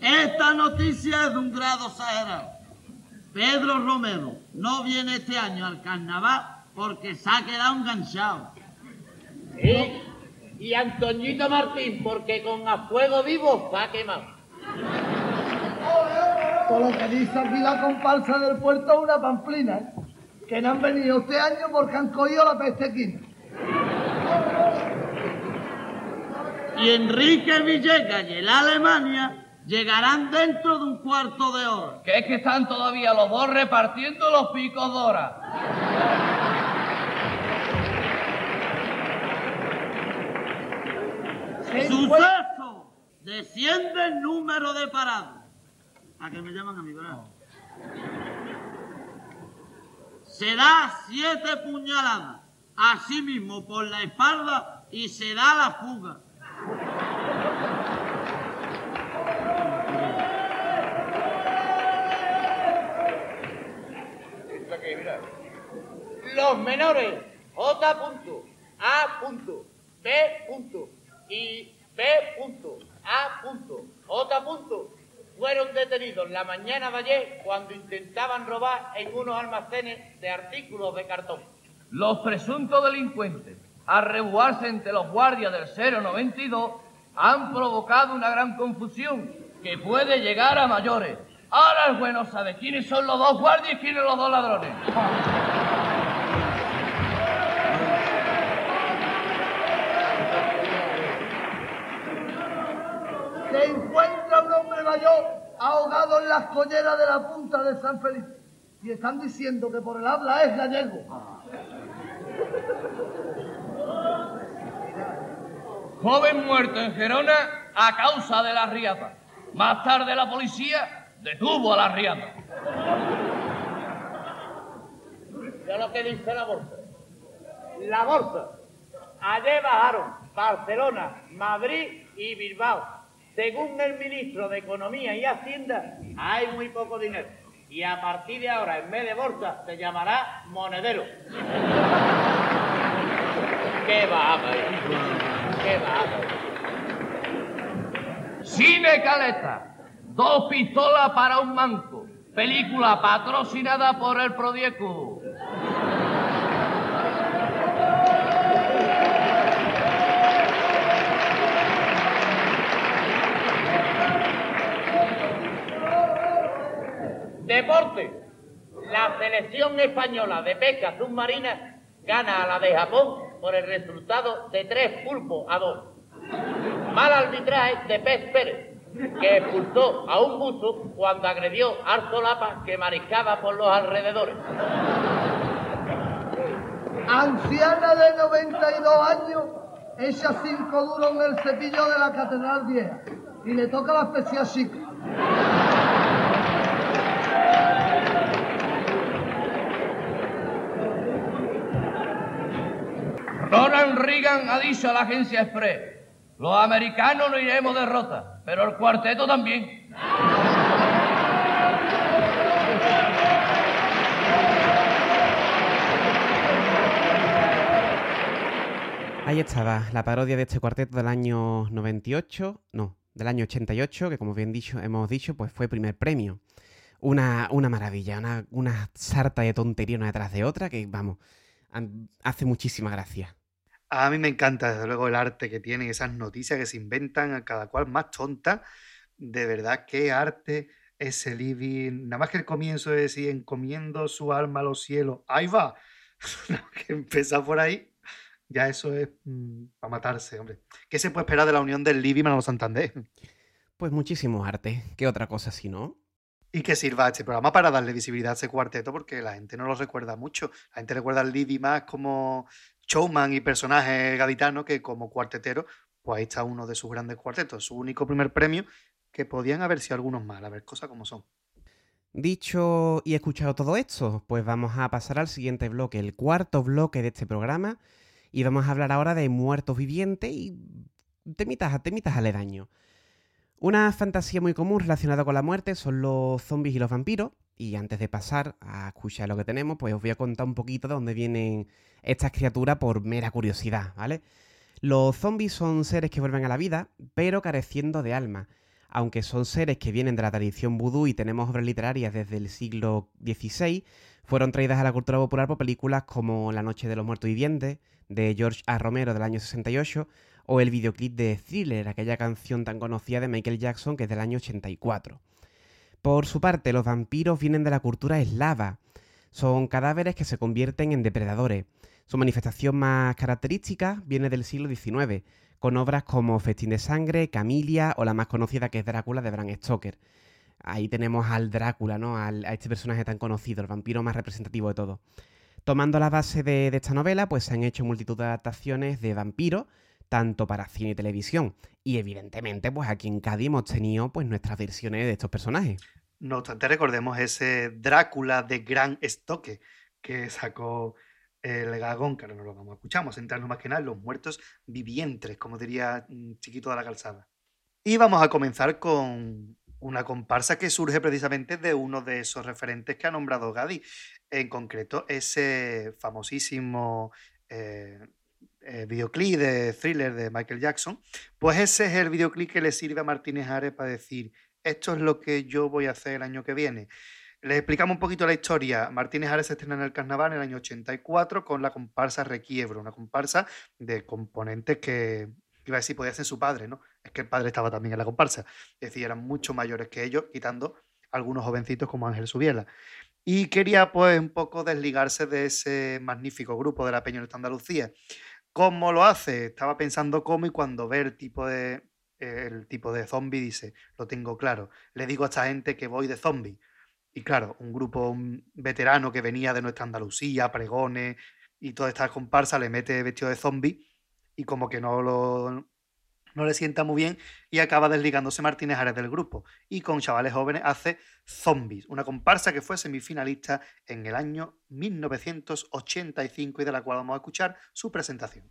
Esta noticia es de un grado exagerado. Pedro Romero no viene este año al carnaval porque se ha quedado enganchado. Y Antoñito Martín porque con a fuego vivo va quemado. Todo lo que dice aquí la comparsa del puerto es una pamplina, ¿eh? que no han venido este año porque han cogido la peste quina. Y Enrique Villegas y el Alemania llegarán dentro de un cuarto de hora. Que es que están todavía los dos repartiendo los picos de hora. ¡Suceso! Desciende el número de parados. ¿A qué me llaman a mí, verdad? Se da siete puñaladas, así mismo por la espalda, y se da la fuga. Los menores, J. A. B. y B. A. J. fueron detenidos la mañana de ayer cuando intentaban robar en unos almacenes de artículos de cartón. Los presuntos delincuentes, al rebuarse entre los guardias del 092, han provocado una gran confusión que puede llegar a mayores. Ahora es bueno saber quiénes son los dos guardias y quiénes los dos ladrones. Se encuentra un hombre mayor ahogado en las colleras de la punta de San Felipe. Y están diciendo que por el habla es gallego. Joven muerto en Gerona a causa de la riata. Más tarde la policía detuvo a la riata. Ya lo que dice la bolsa. La bolsa. Ayer bajaron Barcelona, Madrid y Bilbao. Según el ministro de Economía y Hacienda, hay muy poco dinero. Y a partir de ahora, en vez de bolsa, se llamará monedero. [laughs] ¡Qué va, ¡Qué va! Cine Caleta. Dos pistolas para un manco. Película patrocinada por el Prodieco. Deporte. La selección española de pesca submarina gana a la de Japón por el resultado de tres pulpos a dos. Mal arbitraje de Pez Pérez, que expulsó a un buzo cuando agredió al solapa que mariscaba por los alrededores. Anciana de 92 años, echa cinco duros en el cepillo de la Catedral Vieja y le toca la especial chica. Ronald Reagan ha dicho a la agencia Express, los americanos no iremos derrota, pero el cuarteto también. Ahí estaba, la parodia de este cuarteto del año 98, no, del año 88, que como bien hemos dicho, pues fue primer premio. Una, una maravilla, una, una sarta de tontería una detrás de otra que, vamos, hace muchísima gracia. A mí me encanta, desde luego, el arte que tienen, esas noticias que se inventan, a cada cual más tonta. De verdad, qué arte ese living. Nada más que el comienzo de decir, encomiendo su alma a los cielos. Ahí va. [laughs] que empieza por ahí. Ya eso es mm, para matarse, hombre. ¿Qué se puede esperar de la unión del living los Santander? Pues muchísimo arte. ¿Qué otra cosa si no? Y que sirva este programa para darle visibilidad a ese cuarteto, porque la gente no lo recuerda mucho. La gente recuerda al Libby más como showman y personaje gaditano que como cuartetero, pues ahí está uno de sus grandes cuartetos, su único primer premio, que podían haber sido algunos más, a ver cosas como son. Dicho y escuchado todo esto, pues vamos a pasar al siguiente bloque, el cuarto bloque de este programa, y vamos a hablar ahora de muertos vivientes y temitas, temitas aledaños. Una fantasía muy común relacionada con la muerte son los zombies y los vampiros. Y antes de pasar a escuchar lo que tenemos, pues os voy a contar un poquito de dónde vienen estas criaturas por mera curiosidad, ¿vale? Los zombies son seres que vuelven a la vida, pero careciendo de alma. Aunque son seres que vienen de la tradición vudú y tenemos obras literarias desde el siglo XVI, fueron traídas a la cultura popular por películas como La Noche de los Muertos Vivientes, de George A. Romero del año 68, o el videoclip de Thriller, aquella canción tan conocida de Michael Jackson que es del año 84. Por su parte, los vampiros vienen de la cultura eslava. Son cadáveres que se convierten en depredadores. Su manifestación más característica viene del siglo XIX, con obras como Festín de Sangre, Camilia o la más conocida que es Drácula de Bram Stoker. Ahí tenemos al Drácula, ¿no? a este personaje tan conocido, el vampiro más representativo de todo. Tomando la base de, de esta novela, pues se han hecho multitud de adaptaciones de vampiros, tanto para cine y televisión. Y evidentemente, pues aquí en Cádiz hemos tenido pues nuestras versiones de estos personajes. No obstante, recordemos ese Drácula de Gran Estoque que sacó el Gagón, que ahora no lo vamos a escuchar, vamos a centrarnos más que nada en los muertos vivientes, como diría mm, Chiquito de la Calzada. Y vamos a comenzar con una comparsa que surge precisamente de uno de esos referentes que ha nombrado Gadi, en concreto ese famosísimo eh, eh, videoclip de thriller de Michael Jackson, pues ese es el videoclip que le sirve a Martínez Ares para decir, esto es lo que yo voy a hacer el año que viene. Les explicamos un poquito la historia. Martínez Ares se estrena en el carnaval en el año 84 con la comparsa Requiebro, una comparsa de componentes que, iba a decir, podía ser su padre, ¿no? Es que el padre estaba también en la comparsa. Es decir, eran mucho mayores que ellos, quitando algunos jovencitos como Ángel Subiela. Y quería, pues, un poco desligarse de ese magnífico grupo de la Peña de Andalucía. ¿Cómo lo hace? Estaba pensando cómo y cuando ve el tipo de, el tipo de zombie dice, lo tengo claro. Le digo a esta gente que voy de zombie. Y claro, un grupo veterano que venía de nuestra Andalucía, pregones y toda esta comparsa le mete vestido de zombie y como que no lo, no le sienta muy bien y acaba desligándose Martínez Ares del grupo. Y con chavales jóvenes hace Zombies, una comparsa que fue semifinalista en el año 1985 y de la cual vamos a escuchar su presentación.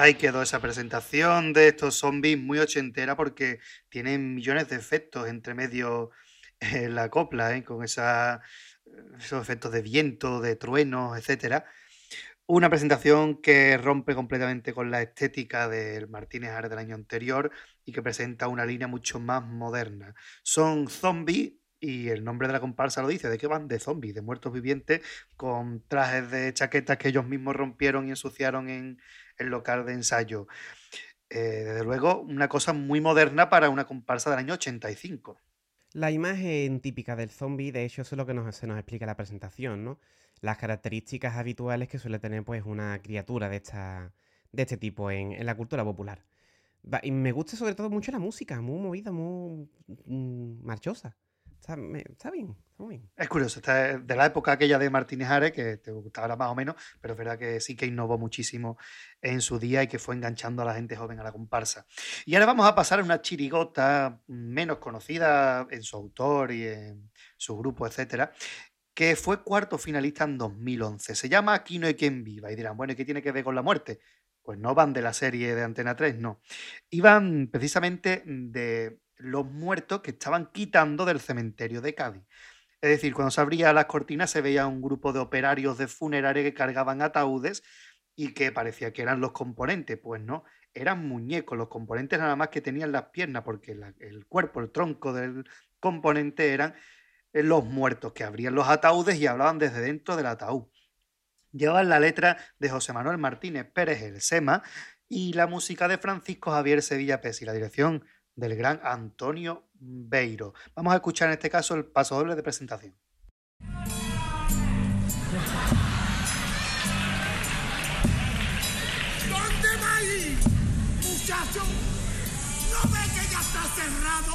Ahí quedó esa presentación de estos zombies muy ochentera porque tienen millones de efectos entre medio en la copla, ¿eh? con esos efectos de viento, de truenos, etcétera. Una presentación que rompe completamente con la estética del Martínez Ares del año anterior y que presenta una línea mucho más moderna. Son zombies y el nombre de la comparsa lo dice, de qué van de zombies, de muertos vivientes con trajes de chaquetas que ellos mismos rompieron y ensuciaron en el local de ensayo. Eh, desde luego, una cosa muy moderna para una comparsa del año 85. La imagen típica del zombie, de hecho, eso es lo que se nos explica en la presentación, ¿no? Las características habituales que suele tener pues una criatura de, esta, de este tipo en, en la cultura popular. Y me gusta sobre todo mucho la música, muy movida, muy mm, marchosa. Está, está bien, está bien. Es curioso, esta es de la época aquella de Martínez Ares, que te gustaba más o menos, pero es verdad que sí que innovó muchísimo en su día y que fue enganchando a la gente joven a la comparsa. Y ahora vamos a pasar a una chirigota menos conocida en su autor y en su grupo, etcétera, que fue cuarto finalista en 2011. Se llama Aquí no hay quien viva. Y dirán, bueno, ¿y qué tiene que ver con la muerte? Pues no van de la serie de Antena 3, no. Iban precisamente de los muertos que estaban quitando del cementerio de Cádiz. Es decir, cuando se abría las cortinas se veía un grupo de operarios de funeraria que cargaban ataúdes y que parecía que eran los componentes. Pues no, eran muñecos. Los componentes nada más que tenían las piernas, porque el cuerpo, el tronco del componente eran eh, los muertos que abrían los ataúdes y hablaban desde dentro del ataúd. Llevaban la letra de José Manuel Martínez Pérez el Sema y la música de Francisco Javier Sevilla Pes y la dirección del gran Antonio Beiro. Vamos a escuchar en este caso el paso doble de presentación. ¿Dónde va a ir, muchacho? ¿No ve que ya está cerrado?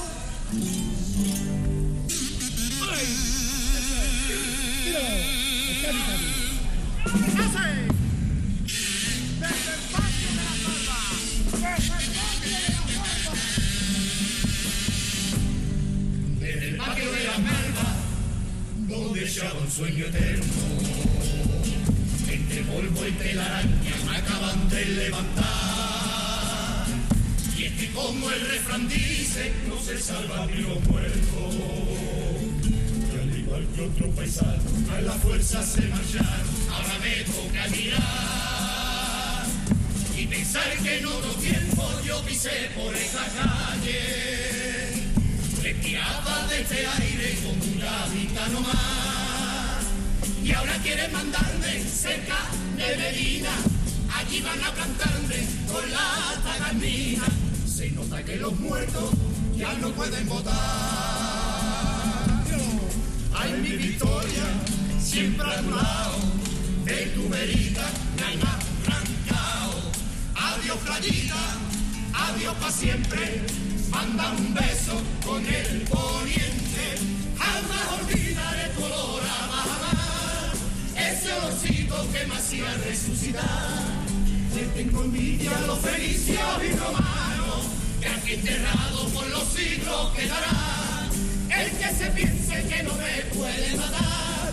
¿Qué hace? Desde el patio de la malva, donde echaba un sueño eterno. Entre polvo y telaraña me acaban de levantar. Y es que como el refrán dice, no se salva ni los muertos. Y al igual que otro paisano, a la fuerza se marcharon. Ahora me toca mirar. Y pensar que en otro tiempo yo pisé por esa calle. Respiraba de este aire como un gaditano más. Y ahora quieren mandarme cerca de Medina. Allí van a plantarme con la tagarnina. Se nota que los muertos ya no pueden votar. Ay, mi victoria, siempre a tu lado. De tu verita me arrancado. Adiós, playita, adiós pa' siempre. Manda un beso con el poniente. Jamás olvidaré tu olor a Bahamar. Ese olorcito que me hacía resucitar. Le tengo envidia a los fenicios y romanos. Que aquí enterrado por los siglos quedará. El que se piense que no me puede matar.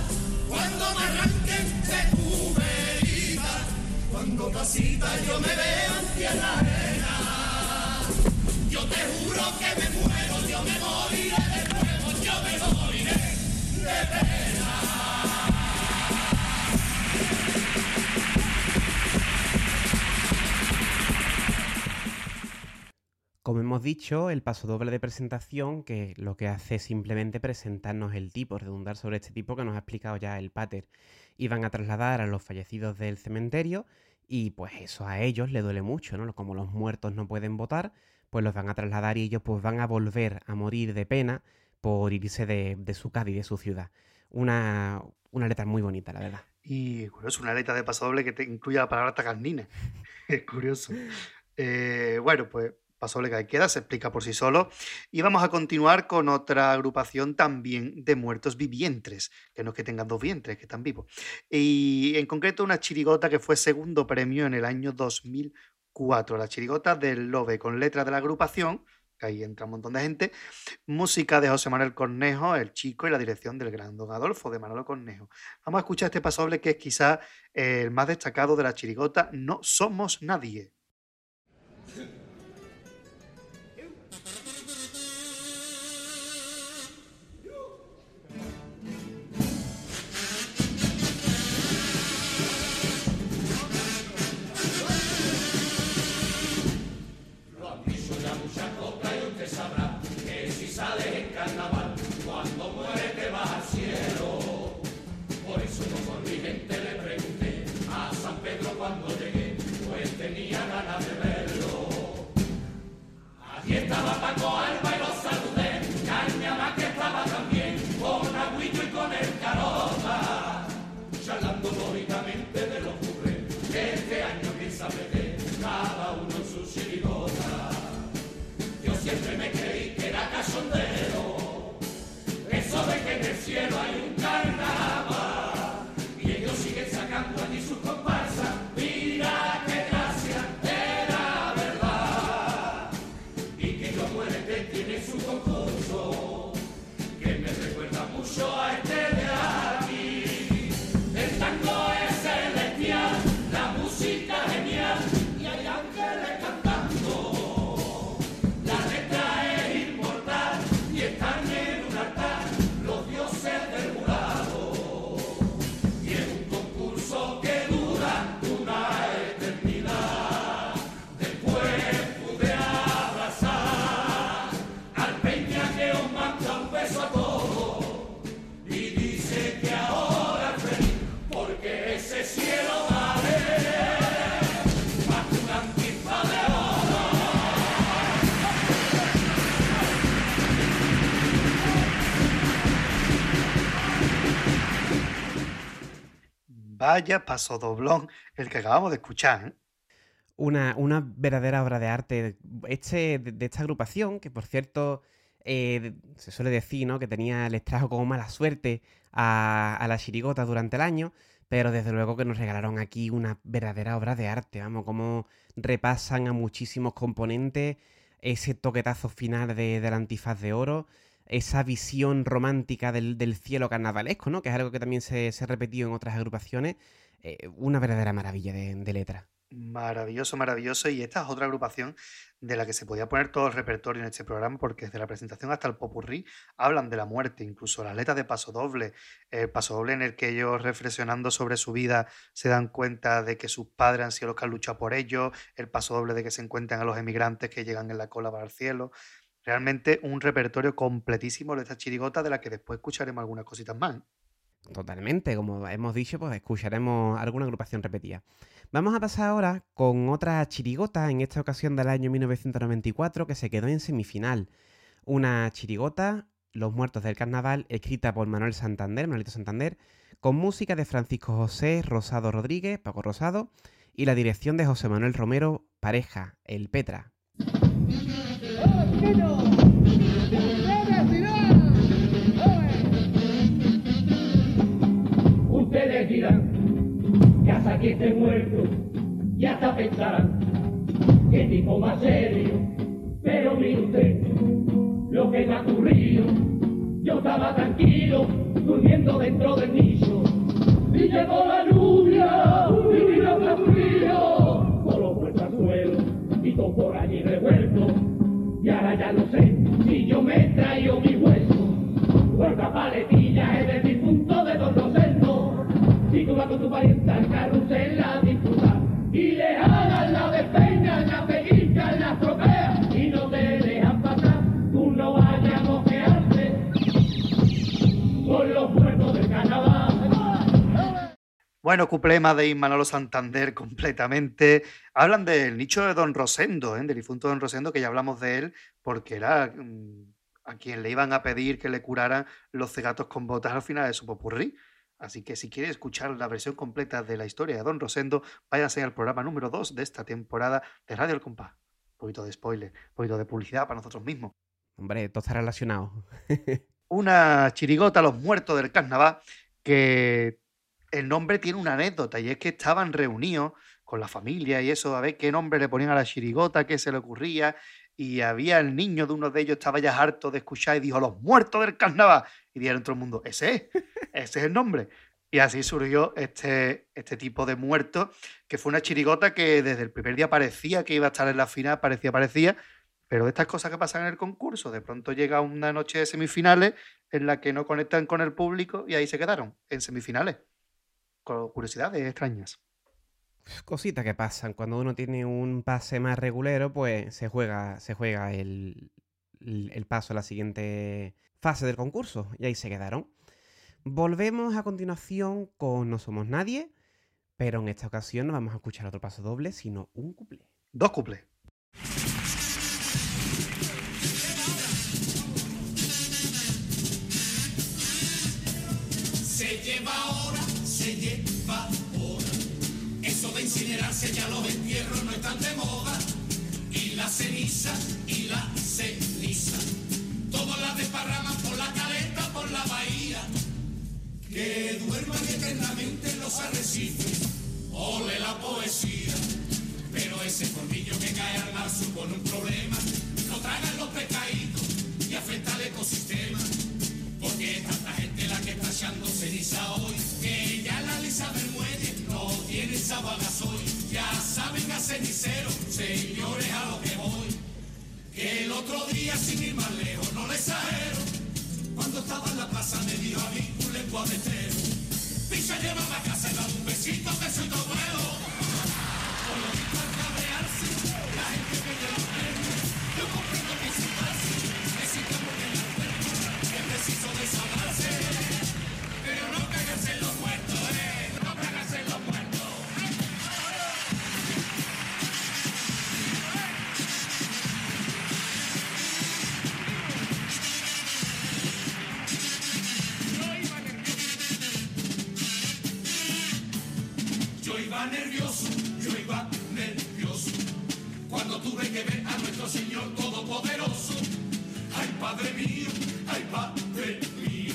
Cuando me arranquen de tu verita. Cuando tacita yo me vea en tierra ajena. Yo te juro que me muero, yo me moriré de yo me moriré de pena. Como hemos dicho, el paso doble de presentación, que lo que hace es simplemente presentarnos el tipo, redundar sobre este tipo que nos ha explicado ya el pater. Y van a trasladar a los fallecidos del cementerio y pues eso a ellos le duele mucho, ¿no? Como los muertos no pueden votar, pues los van a trasladar y ellos pues van a volver a morir de pena por irse de, de su Cádiz, de su ciudad. Una, una letra muy bonita, la verdad. Y curioso, una letra de paso doble que te incluye la palabra tagarnina. [laughs] Es curioso. Eh, bueno, pues paso doble que queda, se explica por sí solo. Y vamos a continuar con otra agrupación también de muertos vivientes, que no es que tengan dos vientres, que están vivos. Y en concreto una chirigota que fue segundo premio en el año 2004, la chirigota del Lobe, con letra de la agrupación, que ahí entra un montón de gente, música de José Manuel Cornejo, el chico, y la dirección del gran don Adolfo de Manolo Cornejo. Vamos a escuchar este pasoble que es quizá el más destacado de la chirigota, No somos nadie. Estaba Paco Alba y lo saludé, Caña más que estaba también, con Agüillo y con el Carota, charlando lógicamente de los cubres, que este año piensa meter cada uno en su chirigota. Yo siempre me creí que era cachondero, eso de que en el cielo hay un Vaya paso doblón el que acabamos de escuchar. ¿eh? Una, una, verdadera obra de arte este, de, esta agrupación, que por cierto eh, se suele decir ¿no? que tenía, les trajo como mala suerte a, a la chirigota durante el año, pero desde luego que nos regalaron aquí una verdadera obra de arte, vamos, como repasan a muchísimos componentes, ese toquetazo final de, del antifaz de oro, esa visión romántica del, cielo carnavalesco, ¿no? Que es algo que también se, se ha repetido en otras agrupaciones, eh, una verdadera maravilla de, de letra. Maravilloso, maravilloso. Y esta es otra agrupación de la que se podía poner todo el repertorio en este programa, porque desde la presentación hasta el popurrí hablan de la muerte, incluso las letras de Paso Doble, el Paso Doble en el que ellos reflexionando sobre su vida se dan cuenta de que sus padres han sido los que han luchado por ellos, el Paso Doble de que se encuentran a los emigrantes que llegan en la cola para el cielo. Realmente un repertorio completísimo de esta chirigota de la que después escucharemos algunas cositas más. Totalmente, como hemos dicho, pues escucharemos alguna agrupación repetida. Vamos a pasar ahora con otra chirigota, en esta ocasión del año 1994, que se quedó en semifinal. Una chirigota, Los Muertos del Carnaval, escrita por Manuel Santander, Manuelito Santander, con música de Francisco José Rosado Rodríguez, Paco Rosado, y la dirección de José Manuel Romero, pareja, el Petra. Ustedes dirán que hasta que esté muerto, ya hasta pensarán qué tipo más serio. Pero mire usted lo que me ha ocurrido. Yo estaba tranquilo, durmiendo dentro del nicho. Y llegó la lluvia, y tiró el frío, los muertos al suelo, y todo por allí revuelto. Y ahora ya no sé si yo me traigo mi hueso. Puerta paletilla es del difunto de Don Rosendo. Si tú vas con tu pariente al carrusel a Bueno, cuplema de Manolo Santander [laughs] completamente. Hablan del nicho de Don Rosendo, ¿eh? del difunto Don Rosendo, que ya hablamos de él, porque era mm, a quien le iban a pedir que le curaran los cegatos con botas al final de su popurrí. Así que si quiere escuchar la versión completa de la historia de Don Rosendo, váyase al programa número 2 de esta temporada de Radio El Compás. Un poquito de spoiler, un poquito de publicidad para nosotros mismos. Hombre, todo está relacionado. [laughs] Una chirigota, Los Muertos del Carnaval, que el nombre tiene una anécdota y es que estaban reunidos con la familia y eso, a ver qué nombre le ponían a la chirigota, qué se le ocurría. Y había el niño de uno de ellos, estaba ya harto de escuchar y dijo, Los Muertos del Carnaval. Y dijeron todo el mundo, ese es, ese es el nombre. Y así surgió este, este tipo de muerto, que fue una chirigota que desde el primer día parecía que iba a estar en la final, parecía, parecía, pero estas cosas que pasan en el concurso, de pronto llega una noche de semifinales en la que no conectan con el público y ahí se quedaron, en semifinales. Con curiosidades extrañas. Cositas que pasan. Cuando uno tiene un pase más regulero, pues se juega, se juega el, el paso a la siguiente fase del concurso. Y ahí se quedaron. Volvemos a continuación con No Somos Nadie, pero en esta ocasión no vamos a escuchar otro paso doble, sino un cuplé. Dos cuplés. Se lleva se lleva ahora. Eso de incinerarse ya los entierros no están de moda. Y la ceniza, y la ceniza. Todas las desparraman por la caleta, por la bahía. Que duerman eternamente en los arrecifes. Ole la poesía. Pero ese formillo que cae al mar supone un problema. Lo tragan los pescaditos y afecta al ecosistema. Porque es tanta gente la que está echando ceniza hoy. Que ya del muelle no tiene sábanas hoy. Ya saben a cenicero, señores a lo que voy. Que el otro día sin ir más lejos, no le exagero. Cuando estaba en la plaza me dijo a mí un lenguaje entero. Picha lleva a casa y da un besito que soy todo nuevo. Por lo visto al cabrearse, la gente que lleva premio. Yo comprendo que sin darse, necesita porque la cuerpo, es preciso desahogarse. Pero no cagarse en los Padre mío, ay, Padre mío.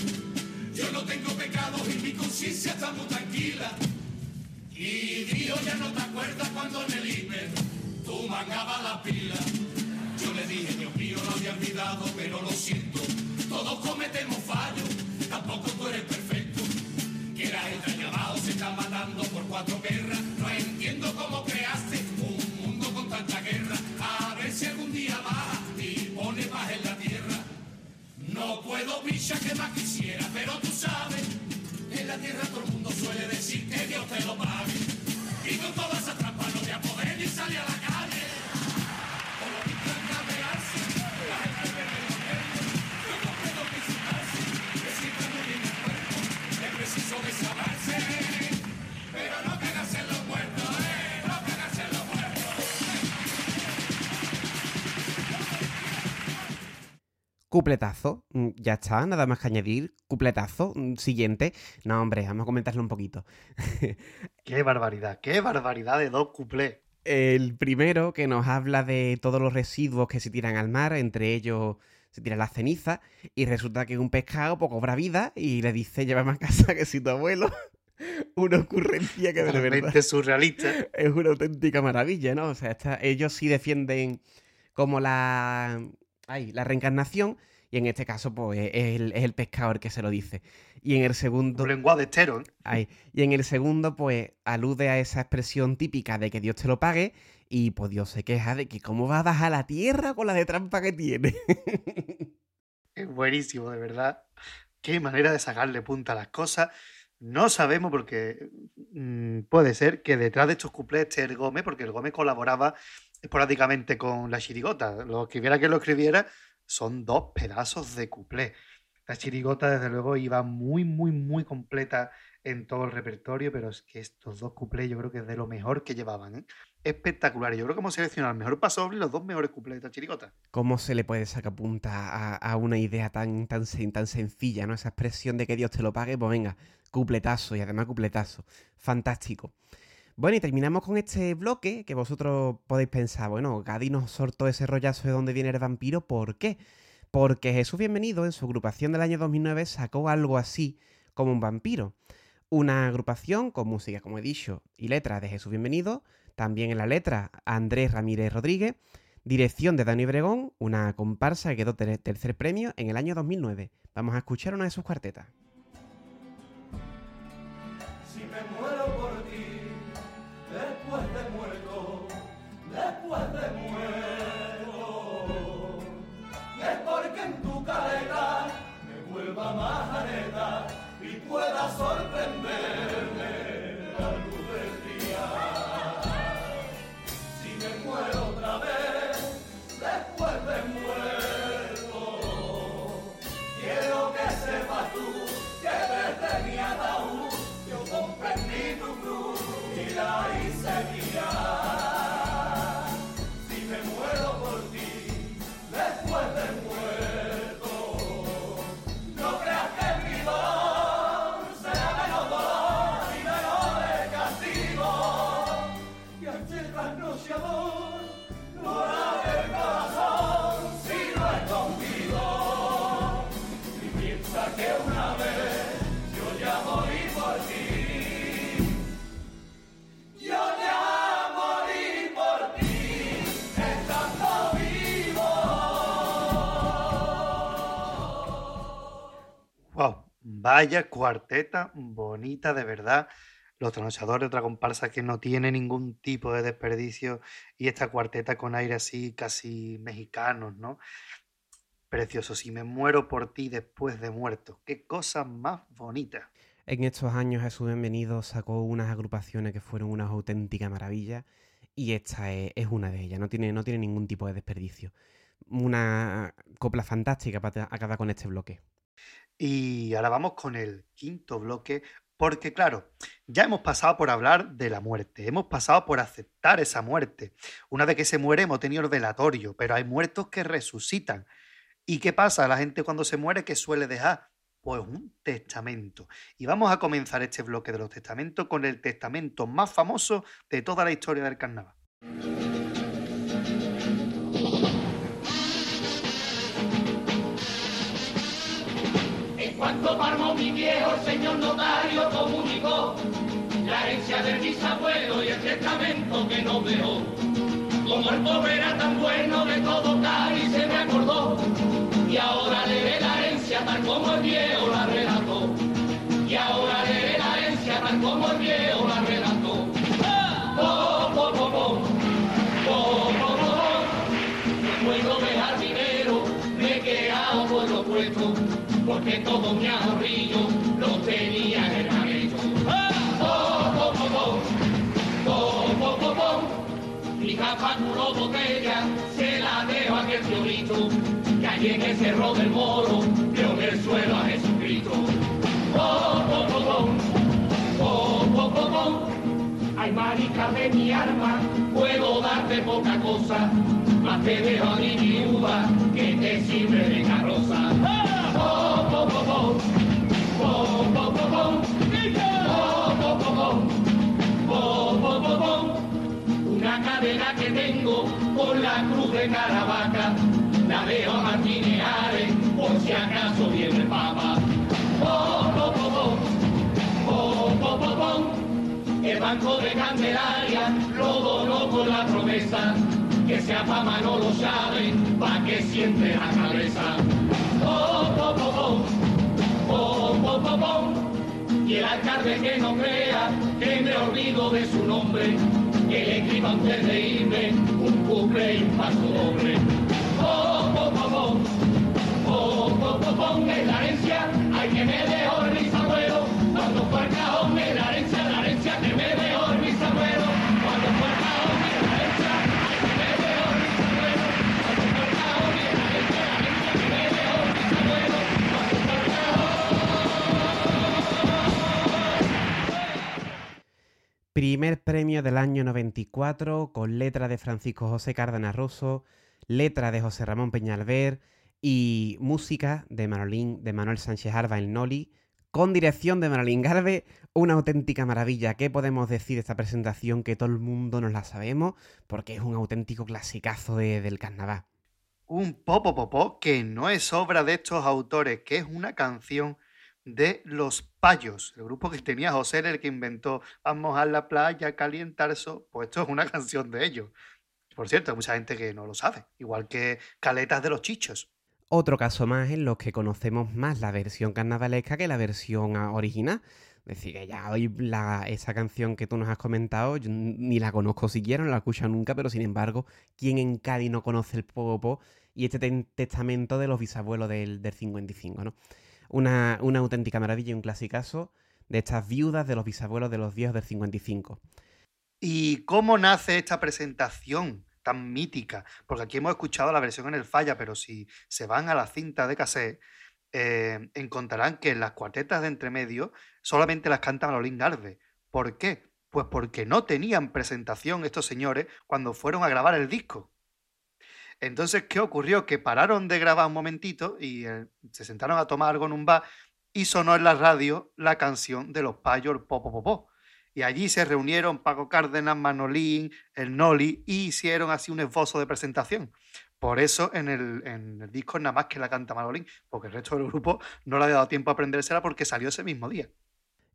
Yo no tengo pecado y mi conciencia está muy tranquila. Y Dios ya no te acuerdas cuando en el hiper tú mangabas la pila. Yo le dije, Dios mío, lo había olvidado, pero lo siento. Todos cometemos fallos, tampoco tú eres perfecto. Que la gente llamado se está matando por cuatro guerras. Cupletazo, mm, ya está, nada más que añadir. Cupletazo, mm, siguiente. No, hombre, vamos a comentarlo un poquito. [laughs] Qué barbaridad, qué barbaridad de dos cuplés. El primero que nos habla de todos los residuos que se tiran al mar, entre ellos se tira la ceniza, y resulta que un pescado pues, cobra vida y le dice, llévame a casa que si tu abuelo. [laughs] Una ocurrencia que de verdad Totalmente surrealista. [laughs] es una auténtica maravilla, ¿no? O sea, ellos sí defienden como la, ay, la reencarnación, y en este caso, pues, es el, es el que se lo dice. Y en el segundo... Un lenguaje estero, ¿eh? Ay, y en el segundo, pues, alude a esa expresión típica de que Dios te lo pague, y pues Dios se queja de que cómo va a bajar la tierra con la de trampa que tiene. [laughs] Es buenísimo, de verdad. Qué manera de sacarle punta a las cosas. No sabemos porque mm, puede ser que detrás de estos cuplés esté el Gómez, porque el Gómez colaboraba esporádicamente con la chirigota. Lo escribiera que lo escribiera, son dos pedazos de cuplé. La chirigota, desde luego, iba muy, muy, muy completa en todo el repertorio, pero es que estos dos cuplés yo creo que es de lo mejor que llevaban. ¿eh? Espectacular. Yo creo que hemos seleccionado el mejor paso y los dos mejores cuplés de esta chirigota. ¿Cómo se le puede sacar punta a, una idea tan, tan, tan sencilla, ¿no? Esa expresión de que Dios te lo pague, pues venga, cupletazo y además cupletazo. Fantástico. Bueno, y terminamos con este bloque que vosotros podéis pensar, bueno, Gadi nos soltó ese rollazo de dónde viene el vampiro, ¿por qué? Porque Jesús Bienvenido en su agrupación del año 2009 sacó algo así como un vampiro. Una agrupación con música, como he dicho, y letra de Jesús Bienvenido, también en la letra Andrés Ramírez Rodríguez, dirección de Dani Bregón, una comparsa que quedó ter- tercer premio en el año 2009. Vamos a escuchar una de sus cuartetas. Vaya cuarteta bonita de verdad. Los trasnochadores, otra comparsa que no tiene ningún tipo de desperdicio y esta cuarteta con aire así casi mexicanos, ¿no? Precioso, si me muero por ti después de muerto, qué cosa más bonita. En estos años Jesús Bienvenido sacó unas agrupaciones que fueron unas auténticas maravillas y esta es, es una de ellas, no tiene, no tiene ningún tipo de desperdicio. Una copla fantástica para acabar con este bloque. Y ahora vamos con el quinto bloque, porque claro, ya hemos pasado por hablar de la muerte, hemos pasado por aceptar esa muerte. Una vez que se muere hemos tenido el velatorio, pero hay muertos que resucitan. ¿Y qué pasa? La gente cuando se muere, ¿qué suele dejar? Pues un testamento. Y vamos a comenzar este bloque de los testamentos con el testamento más famoso de toda la historia del carnaval. Parmó mi viejo, el señor notario comunicó la herencia de mis abuelos y el testamento que no veo. Como el pobre era tan bueno de todo y se me acordó. Y ahora le ve la herencia tal como el viejo la relató. Y ahora le ve la herencia tal como el viejo la relató. Porque todo mi ahorrillo lo tenía en el po. Po, po, po, po. Mi capa culo botella, se la dejo a aquel fiorito, que allí en el cerro del moro, vio en el suelo a Jesucristo. Po, po, po. Po, po, po, po. Ay, marica de mi arma, puedo darte poca cosa, mas te dejo a mi viuda que te sirve de carroza. Una cadena que tengo con la cruz de Caravaca, la dejo a Martineares por si acaso viene el Papa. El banco de Candelaria lo donó con la promesa que sea pa' Manolo Chávez pa' que siente la cabeza. Y el alcalde que no crea que me olvido de su nombre, que le escriba antes de irme un cumple y un paso doble. Po, po, po. Po, po, po, po. En la herencia hay que me dejó el bisabuelo cuando fue al cajón la herencia Primer premio del año 94 con letra de Francisco José Cárdenas Rosso, letra de José Ramón Peñalver y música de, Manolín, de Manuel Sánchez Arba el Noli, con dirección de Manolín Garbe, una auténtica maravilla. ¿Qué podemos decir de esta presentación que todo el mundo nos la sabemos? Porque es un auténtico clasicazo de- del carnaval. Un popo popó que no es obra de estos autores, que es una canción de Los El grupo que tenía José, el que inventó Vamos a la playa, calientar eso. Pues esto es una [laughs] canción de ellos. Por cierto, hay mucha gente que no lo sabe, igual que Caletas de los Chichos. Otro caso más en los que conocemos más la versión carnavalesca que la versión ah, original. Es decir, que ya hoy la- esa canción que tú nos has comentado, yo ni la conozco siquiera, no la he escuchado nunca, pero sin embargo, ¿quién en Cádiz no conoce el Popo y este testamento de los bisabuelos del, del 55, ¿no? Una, una auténtica maravilla y un clasicazo de estas viudas de los bisabuelos de los viejos del 55. ¿Y cómo nace esta presentación tan mítica? Porque aquí hemos escuchado la versión en el falla, pero si se van a la cinta de cassette, eh, encontrarán que en las cuartetas de entremedio solamente las canta Manolín Garbe. ¿Por qué? Pues porque no tenían presentación estos señores cuando fueron a grabar el disco. Entonces, ¿qué ocurrió? Que pararon de grabar un momentito y eh, se sentaron a tomar algo en un bar y sonó en la radio la canción de los payos, Popo Popó. Y allí se reunieron Paco Cárdenas, Manolín, el Noli y hicieron así un esbozo de presentación. Por eso en el, en el disco nada más que la canta Manolín, porque el resto del grupo no le ha dado tiempo a aprendérsela porque salió ese mismo día.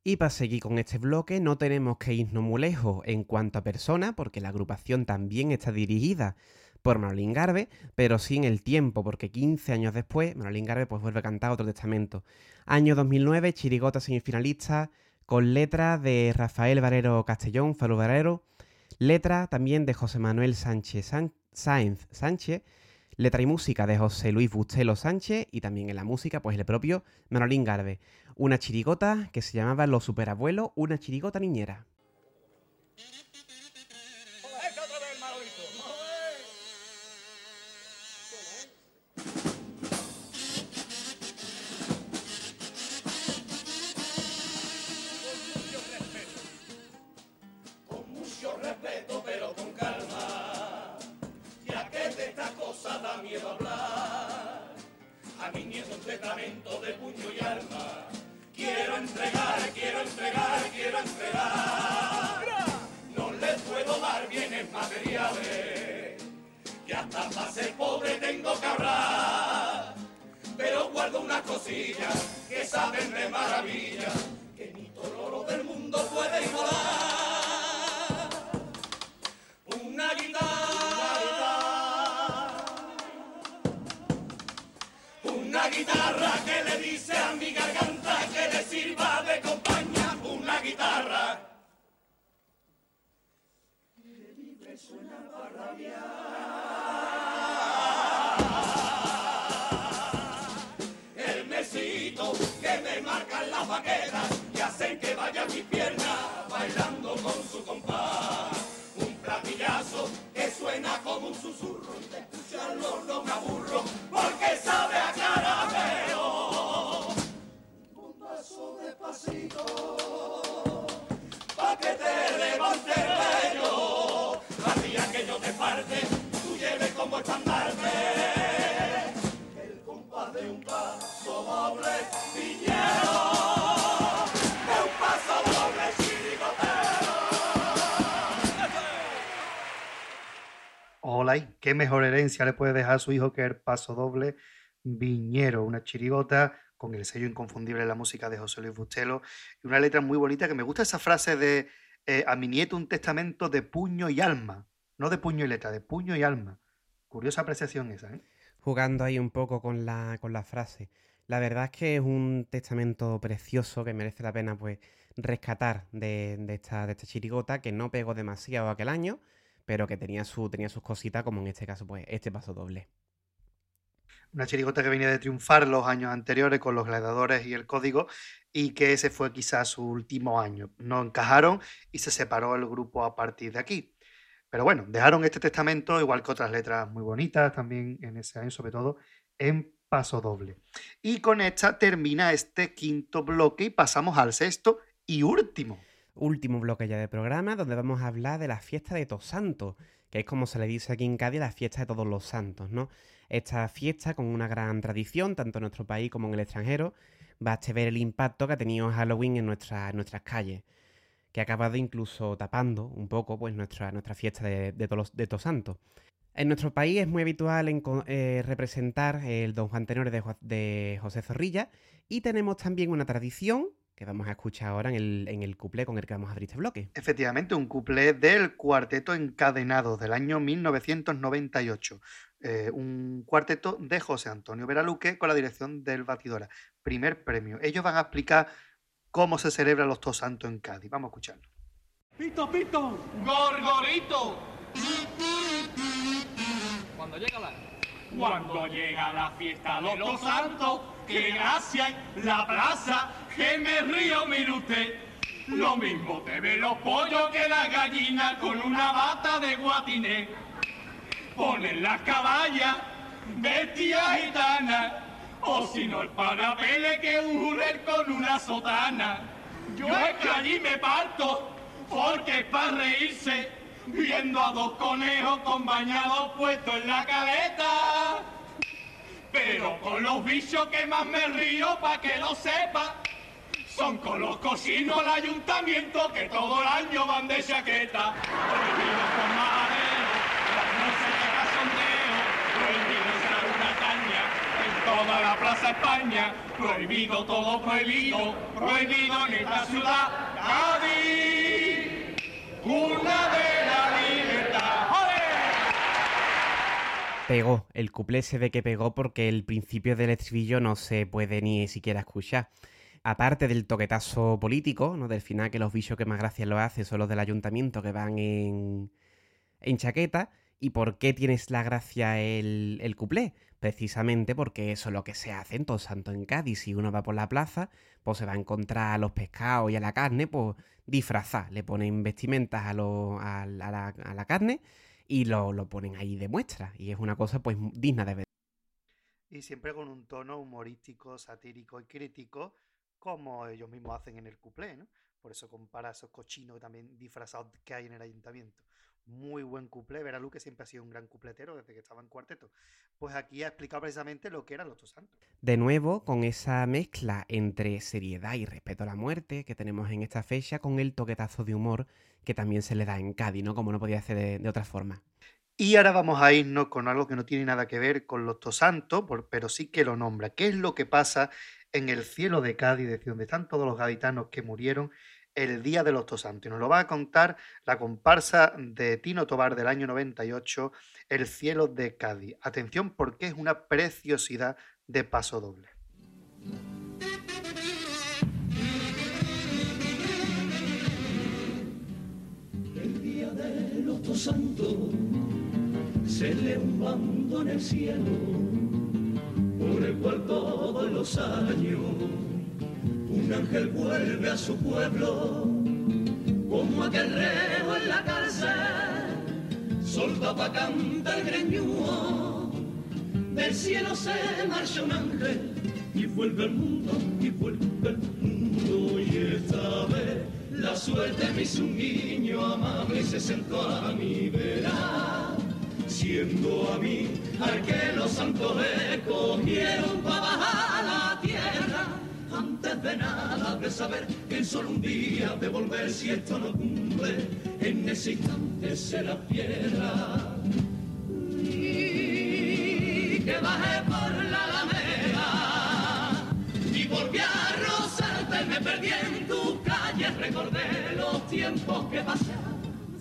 Y para seguir con este bloque no tenemos que irnos muy lejos en cuanto a persona, porque la agrupación también está dirigida por Manolín Garbe, pero sí en el tiempo, porque 15 años después Manolín Garbe pues vuelve a cantar otro testamento. Año 2009, Chirigota semifinalista, con letras de Rafael Barrero Castellón, Falú Barrero, letra también de José Manuel Sánchez Sáenz Sánchez, letra y música de José Luis Bustelo Sánchez y también en la música pues el propio Manolín Garbe. Una chirigota que se llamaba Los Superabuelos, una chirigota niñera. quiero entregar, quiero entregar, quiero entregar. No les puedo dar bienes materiales, que hasta para ser pobre tengo que hablar. Pero guardo unas cosillas que saben de maravilla, que ni tororo del mundo puede igualar. Una guitarra, una guitarra que le dice a mi garganta le sirva de compañía, una guitarra. Que libre suena el mesito que me marcan las baquetas y hacen que vaya mi pierna bailando con su compás. Un platillazo que suena como un susurro y de escucharlo no me aburro porque sabe a. Paso despacito pa' que te levante el vello. La que yo te parte, tú lleves como estandarte el compás de un paso doble chirigotero. Hola, ¿y qué mejor herencia le puede dejar a su hijo que el paso doble viñero? Una chirigota con el sello inconfundible de la música de José Luis Bustelo y una letra muy bonita que me gusta esa frase de eh, a mi nieto un testamento de puño y alma, no de puño y letra, de puño y alma. Curiosa apreciación esa, ¿eh? Jugando ahí un poco con la, con la frase. La verdad es que es un testamento precioso que merece la pena pues rescatar de, esta, de esta chirigota que no pegó demasiado aquel año, pero que tenía, su, tenía sus cositas, como en este caso, pues este paso doble. Una chirigota que venía de triunfar los años anteriores con los gladiadores y el código y que ese fue quizás su último año. No encajaron y se separó el grupo a partir de aquí. Pero bueno, dejaron este testamento, igual que otras letras muy bonitas también en ese año, sobre todo en paso doble. Y con esta termina este quinto bloque y pasamos al sexto y último. Último bloque ya de programa donde vamos a hablar de la fiesta de Tosanto, que es como se le dice aquí en Cádiz, la fiesta de todos los santos, ¿no? Esta fiesta con una gran tradición, tanto en nuestro país como en el extranjero, baste ver el impacto que ha tenido Halloween en, nuestra- en nuestras calles, que ha acabado incluso tapando un poco pues, nuestra, nuestra fiesta de, de, todos de Santos. En nuestro país es muy habitual enco- eh, representar el Don Juan Tenores de, de José Zorrilla y tenemos también una tradición que vamos a escuchar ahora en el, en el cuplé con el que vamos a abrir este bloque. Efectivamente, un cuplé del Cuarteto Encadenado del año 1998. Eh, un cuarteto de José Antonio Veraluque con la dirección del Batidora. Primer premio. Ellos van a explicar cómo se celebran los Todos Santos en Cádiz. Vamos a escucharlo. Pito, pito. Gorgorito. Cuando llega la... Cuando llega la fiesta de los santos, que gracia en la plaza, que me río, mire usted. Lo mismo te ve los pollos que la gallina con una bata de guatiné. Ponen las caballas, vestidas gitanas, o si no el parapele que un jurel con una sotana. Yo es que allí me parto, porque es para reírse, viendo a dos conejos con bañados puestos en la caleta. Pero con los bichos que más me río, pa' que lo sepa, son con los cocinos del ayuntamiento que todo el año van de chaqueta. Prohibido con madero, las noches de cachondeo, prohibido usar una caña en toda la plaza España, prohibido todo prohibido, prohibido en esta ciudad, Cádiz, Pegó, el cuplé se ve que pegó porque el principio del estribillo no se puede ni siquiera escuchar. Aparte del toquetazo político, ¿no? Del final que los bichos que más gracia lo hacen son los del ayuntamiento que van en, en chaqueta. ¿Y por qué tienes la gracia el, el cuplé? Precisamente porque eso es lo que se hace en Todos Santos en Cádiz. Si uno va por la plaza, pues se va a encontrar a los pescados y a la carne, pues disfrazar. Le ponen vestimentas a, lo- a a la, a la carne y lo, lo ponen ahí de muestra. Y es una cosa pues digna de ver. Y siempre con un tono humorístico, satírico y crítico, como ellos mismos hacen en el cuplé, ¿no? Por eso compara esos cochinos también disfrazados que hay en el ayuntamiento. Muy buen cuplé. Verá que siempre ha sido un gran cupletero desde que estaba en cuarteto. Pues aquí ha explicado precisamente lo que eran los Todos Santos. De nuevo, con esa mezcla entre seriedad y respeto a la muerte que tenemos en esta fecha, con el toquetazo de humor que también se le da en Cádiz, ¿no? Como no podía ser de, de otra forma. Y ahora vamos a irnos con algo que no tiene nada que ver con los Tosantos, pero sí que lo nombra. ¿Qué es lo que pasa en el cielo de Cádiz, de donde están todos los gaditanos que murieron el día de los Tosantos? Y nos lo va a contar la comparsa de Tino Tobar del año 98, El cielo de Cádiz. Atención porque es una preciosidad de paso doble. El día de los Tosantos bando en el cielo, por el cual todos los años un ángel vuelve a su pueblo, como aquel reo en la cárcel, solta pa' cantar el greñúo, del cielo se marcha un ángel y vuelve al mundo, y vuelve al mundo, y esta vez la suerte me hizo un niño amable y se sentó a mi vera siendo a mí al que los santos escogieron para bajar a la tierra. Antes de nada de saber que solo un día de volver si esto no cumple, en ese instante será piedra. Y que bajé por la alameda y volví a rozarte, me perdí en tu calle, recordé los tiempos que pasé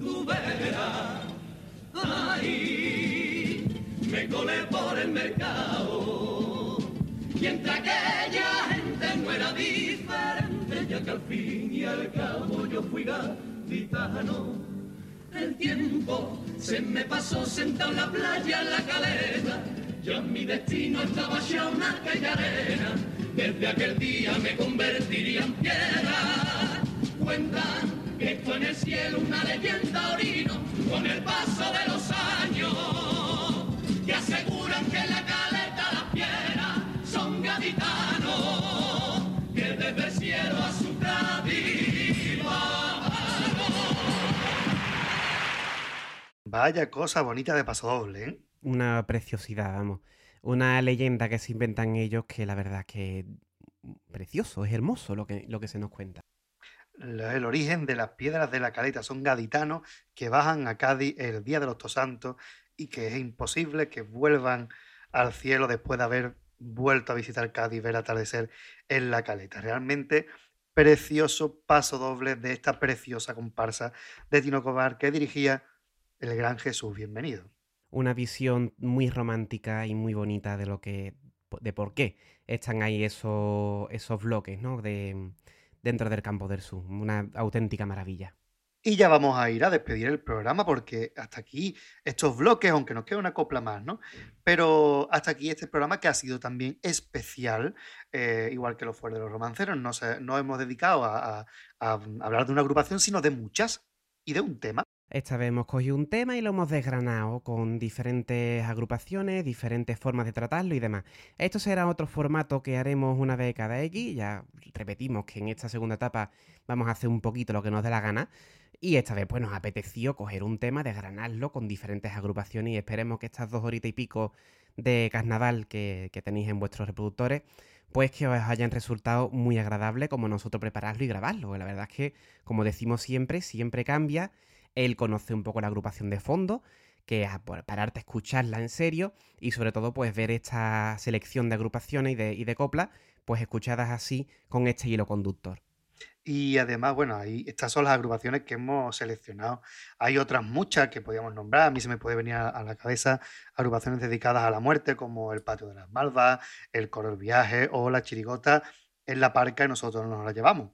tu vera Ay, me colé por el mercado. Y entre aquella gente no era diferente, ya que al fin y al cabo yo fui gaditano. El tiempo se me pasó sentado en la playa, en la caleta. Ya mi destino estaba ya una aquella arena. Desde aquel día me convertiría en piedra. Cuentan que fue en el cielo una leyenda orino con el paso de los años que aseguran que la caleta las piedras son gaditanos Vaya cosa bonita de paso doble, ¿eh? Una preciosidad, vamos. Una leyenda que se inventan ellos que la verdad que precioso, es hermoso lo que, lo que se nos cuenta el origen de las piedras de la caleta. Son gaditanos que bajan a Cádiz el día de los Tosantos y que es imposible que vuelvan al cielo después de haber vuelto a visitar Cádiz y ver atardecer en la caleta. Realmente precioso paso doble de esta preciosa comparsa de Tino Cobar que dirigía el gran Jesús. Bienvenido. Una visión muy romántica y muy bonita de lo que de por qué están ahí esos, esos bloques, ¿no? De, dentro del campo del sur. Una auténtica maravilla. Y ya vamos a ir a despedir el programa porque hasta aquí estos bloques, aunque nos queda una copla más, ¿no? Pero hasta aquí este programa que ha sido también especial, eh, igual que lo fue de los romanceros. No, no hemos dedicado a hablar de una agrupación, sino de muchas y de un tema. Esta vez hemos cogido un tema y lo hemos desgranado con diferentes agrupaciones, diferentes formas de tratarlo y demás. Esto será otro formato que haremos una vez cada X. Ya repetimos que en esta segunda etapa vamos a hacer un poquito lo que nos dé la gana. Y esta vez pues nos apeteció coger un tema, desgranarlo con diferentes agrupaciones y esperemos que estas dos horitas y pico de carnaval que, que tenéis en vuestros reproductores pues que os hayan resultado muy agradable como nosotros prepararlo y grabarlo. La verdad es que, como decimos siempre, siempre cambia él conoce un poco la agrupación de fondo, que a pararte a escucharla en serio y sobre todo pues ver esta selección de agrupaciones y de, y coplas pues escuchadas así con este hilo conductor. Y además, bueno, ahí estas son las agrupaciones que hemos seleccionado. Hay otras muchas que podríamos nombrar. A mí se me puede venir a, la cabeza agrupaciones dedicadas a la muerte, como el Patio de las Malvas, el Coro del Viaje o la Chirigota en la parca y nosotros nos la llevamos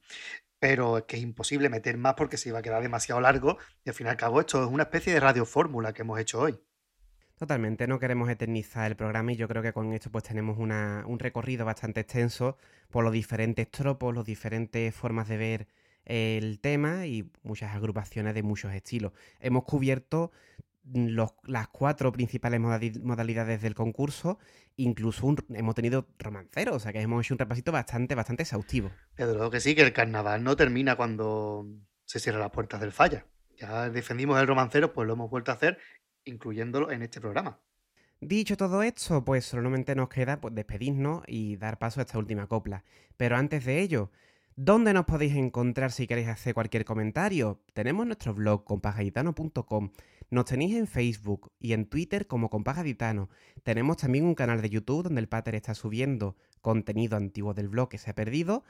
pero es que es imposible meter más porque se iba a quedar demasiado largo y al fin y al cabo esto es una especie de radiofórmula que hemos hecho hoy. Totalmente, no queremos eternizar el programa y yo creo que con esto pues tenemos un recorrido bastante extenso por los diferentes tropos, las diferentes formas de ver el tema y muchas agrupaciones de muchos estilos. Hemos cubierto las cuatro principales modalidades del concurso, incluso hemos tenido romanceros, o sea que hemos hecho un repasito bastante, bastante exhaustivo. Pero que sí, que el carnaval no termina cuando se cierran las puertas del falla. Ya defendimos el romancero, pues lo hemos vuelto a hacer, incluyéndolo en este programa. Dicho todo esto, pues solamente nos queda pues, despedirnos y dar paso a esta última copla. Pero antes de ello, ¿Dónde nos podéis encontrar si queréis hacer cualquier comentario? Tenemos nuestro blog compagitano.com. Nos tenéis en Facebook y en Twitter como Compás Gaditano. Tenemos también un canal de YouTube donde el Pater está subiendo contenido antiguo del blog que se ha perdido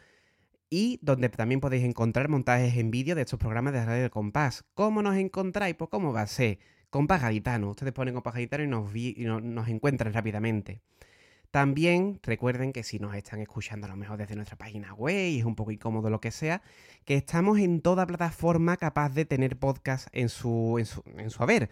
y donde también podéis encontrar montajes en vídeo de estos programas de Radio del Compás. ¿Cómo nos encontráis? Pues cómo va a ser. Compás Gaditano. Ustedes ponen Compás Gaditano y nos encuentran rápidamente. También recuerden que si nos están escuchando a lo mejor desde nuestra página web y es un poco incómodo lo que sea, que estamos en toda plataforma capaz de tener podcast en su, en su, en su haber.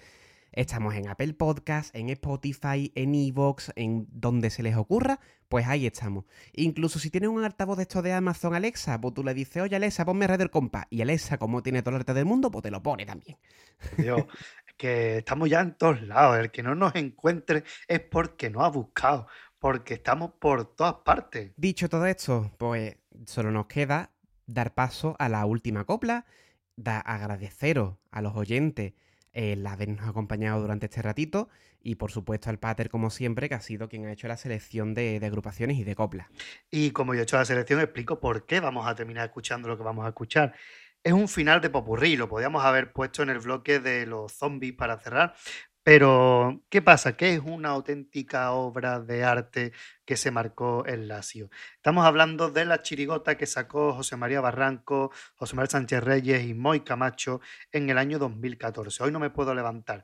Estamos en Apple Podcast, en Spotify, en Evox, en donde se les ocurra, pues ahí estamos. Incluso si tienen un altavoz de estos de Amazon Alexa, pues tú le dices, oye Alexa, ponme Radio El. Y Alexa, como tiene todo el arte del mundo, pues te lo pone también. Dios, que estamos ya en todos lados. El que no nos encuentre es porque no ha buscado, porque estamos por todas partes. Dicho todo esto, pues solo nos queda dar paso a la última copla, da agradeceros a los oyentes el habernos acompañado durante este ratito y por supuesto al Pater como siempre que ha sido quien ha hecho la selección de, de agrupaciones y de coplas. Y como yo he hecho la selección, explico por qué vamos a terminar escuchando lo que vamos a escuchar. Es un final de popurrí, lo podíamos haber puesto en el bloque de los zombies para cerrar, pero ¿qué pasa? Que es una auténtica obra de arte que se marcó en Lazio. Estamos hablando de la chirigota que sacó José María Barranco, José María Sánchez Reyes y Moy Camacho en el año 2014. Hoy no me puedo levantar.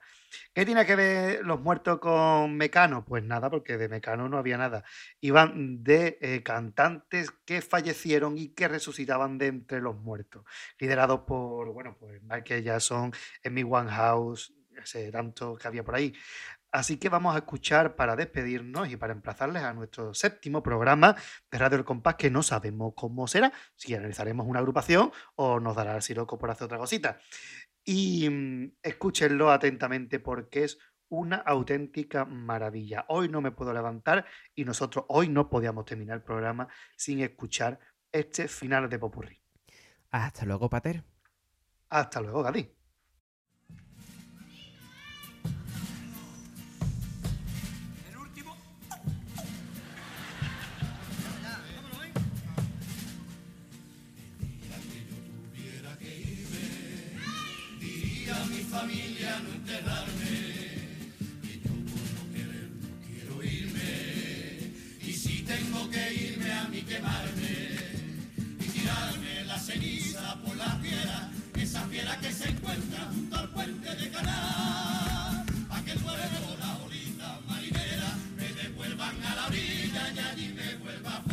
¿Qué tiene que ver los muertos con Mecano? Pues nada, porque de Mecano no había nada. Iban de eh, cantantes que fallecieron y que resucitaban de entre los muertos, liderados por, bueno, pues Michael Jackson, Amy Winehouse, ese tanto que había por ahí. Así que vamos a escuchar para despedirnos y para emplazarles a nuestro séptimo programa de Radio El Compás, que no sabemos cómo será, si analizaremos una agrupación o nos dará el siroco por hacer otra cosita. Y mm, escúchenlo atentamente porque es una auténtica maravilla. Hoy no me puedo levantar y nosotros hoy no podíamos terminar el programa sin escuchar este final de Popurrí. Hasta luego, Pater. Hasta luego, Gadi. familia no enterrarme. Y yo por no querer no quiero irme. Y si tengo que irme a mí quemarme. Y tirarme la ceniza por la fiera. Esa fiera que se encuentra junto al puente de Canal. Pa' que luego la olita marinera me devuelvan a la orilla y allí me vuelva a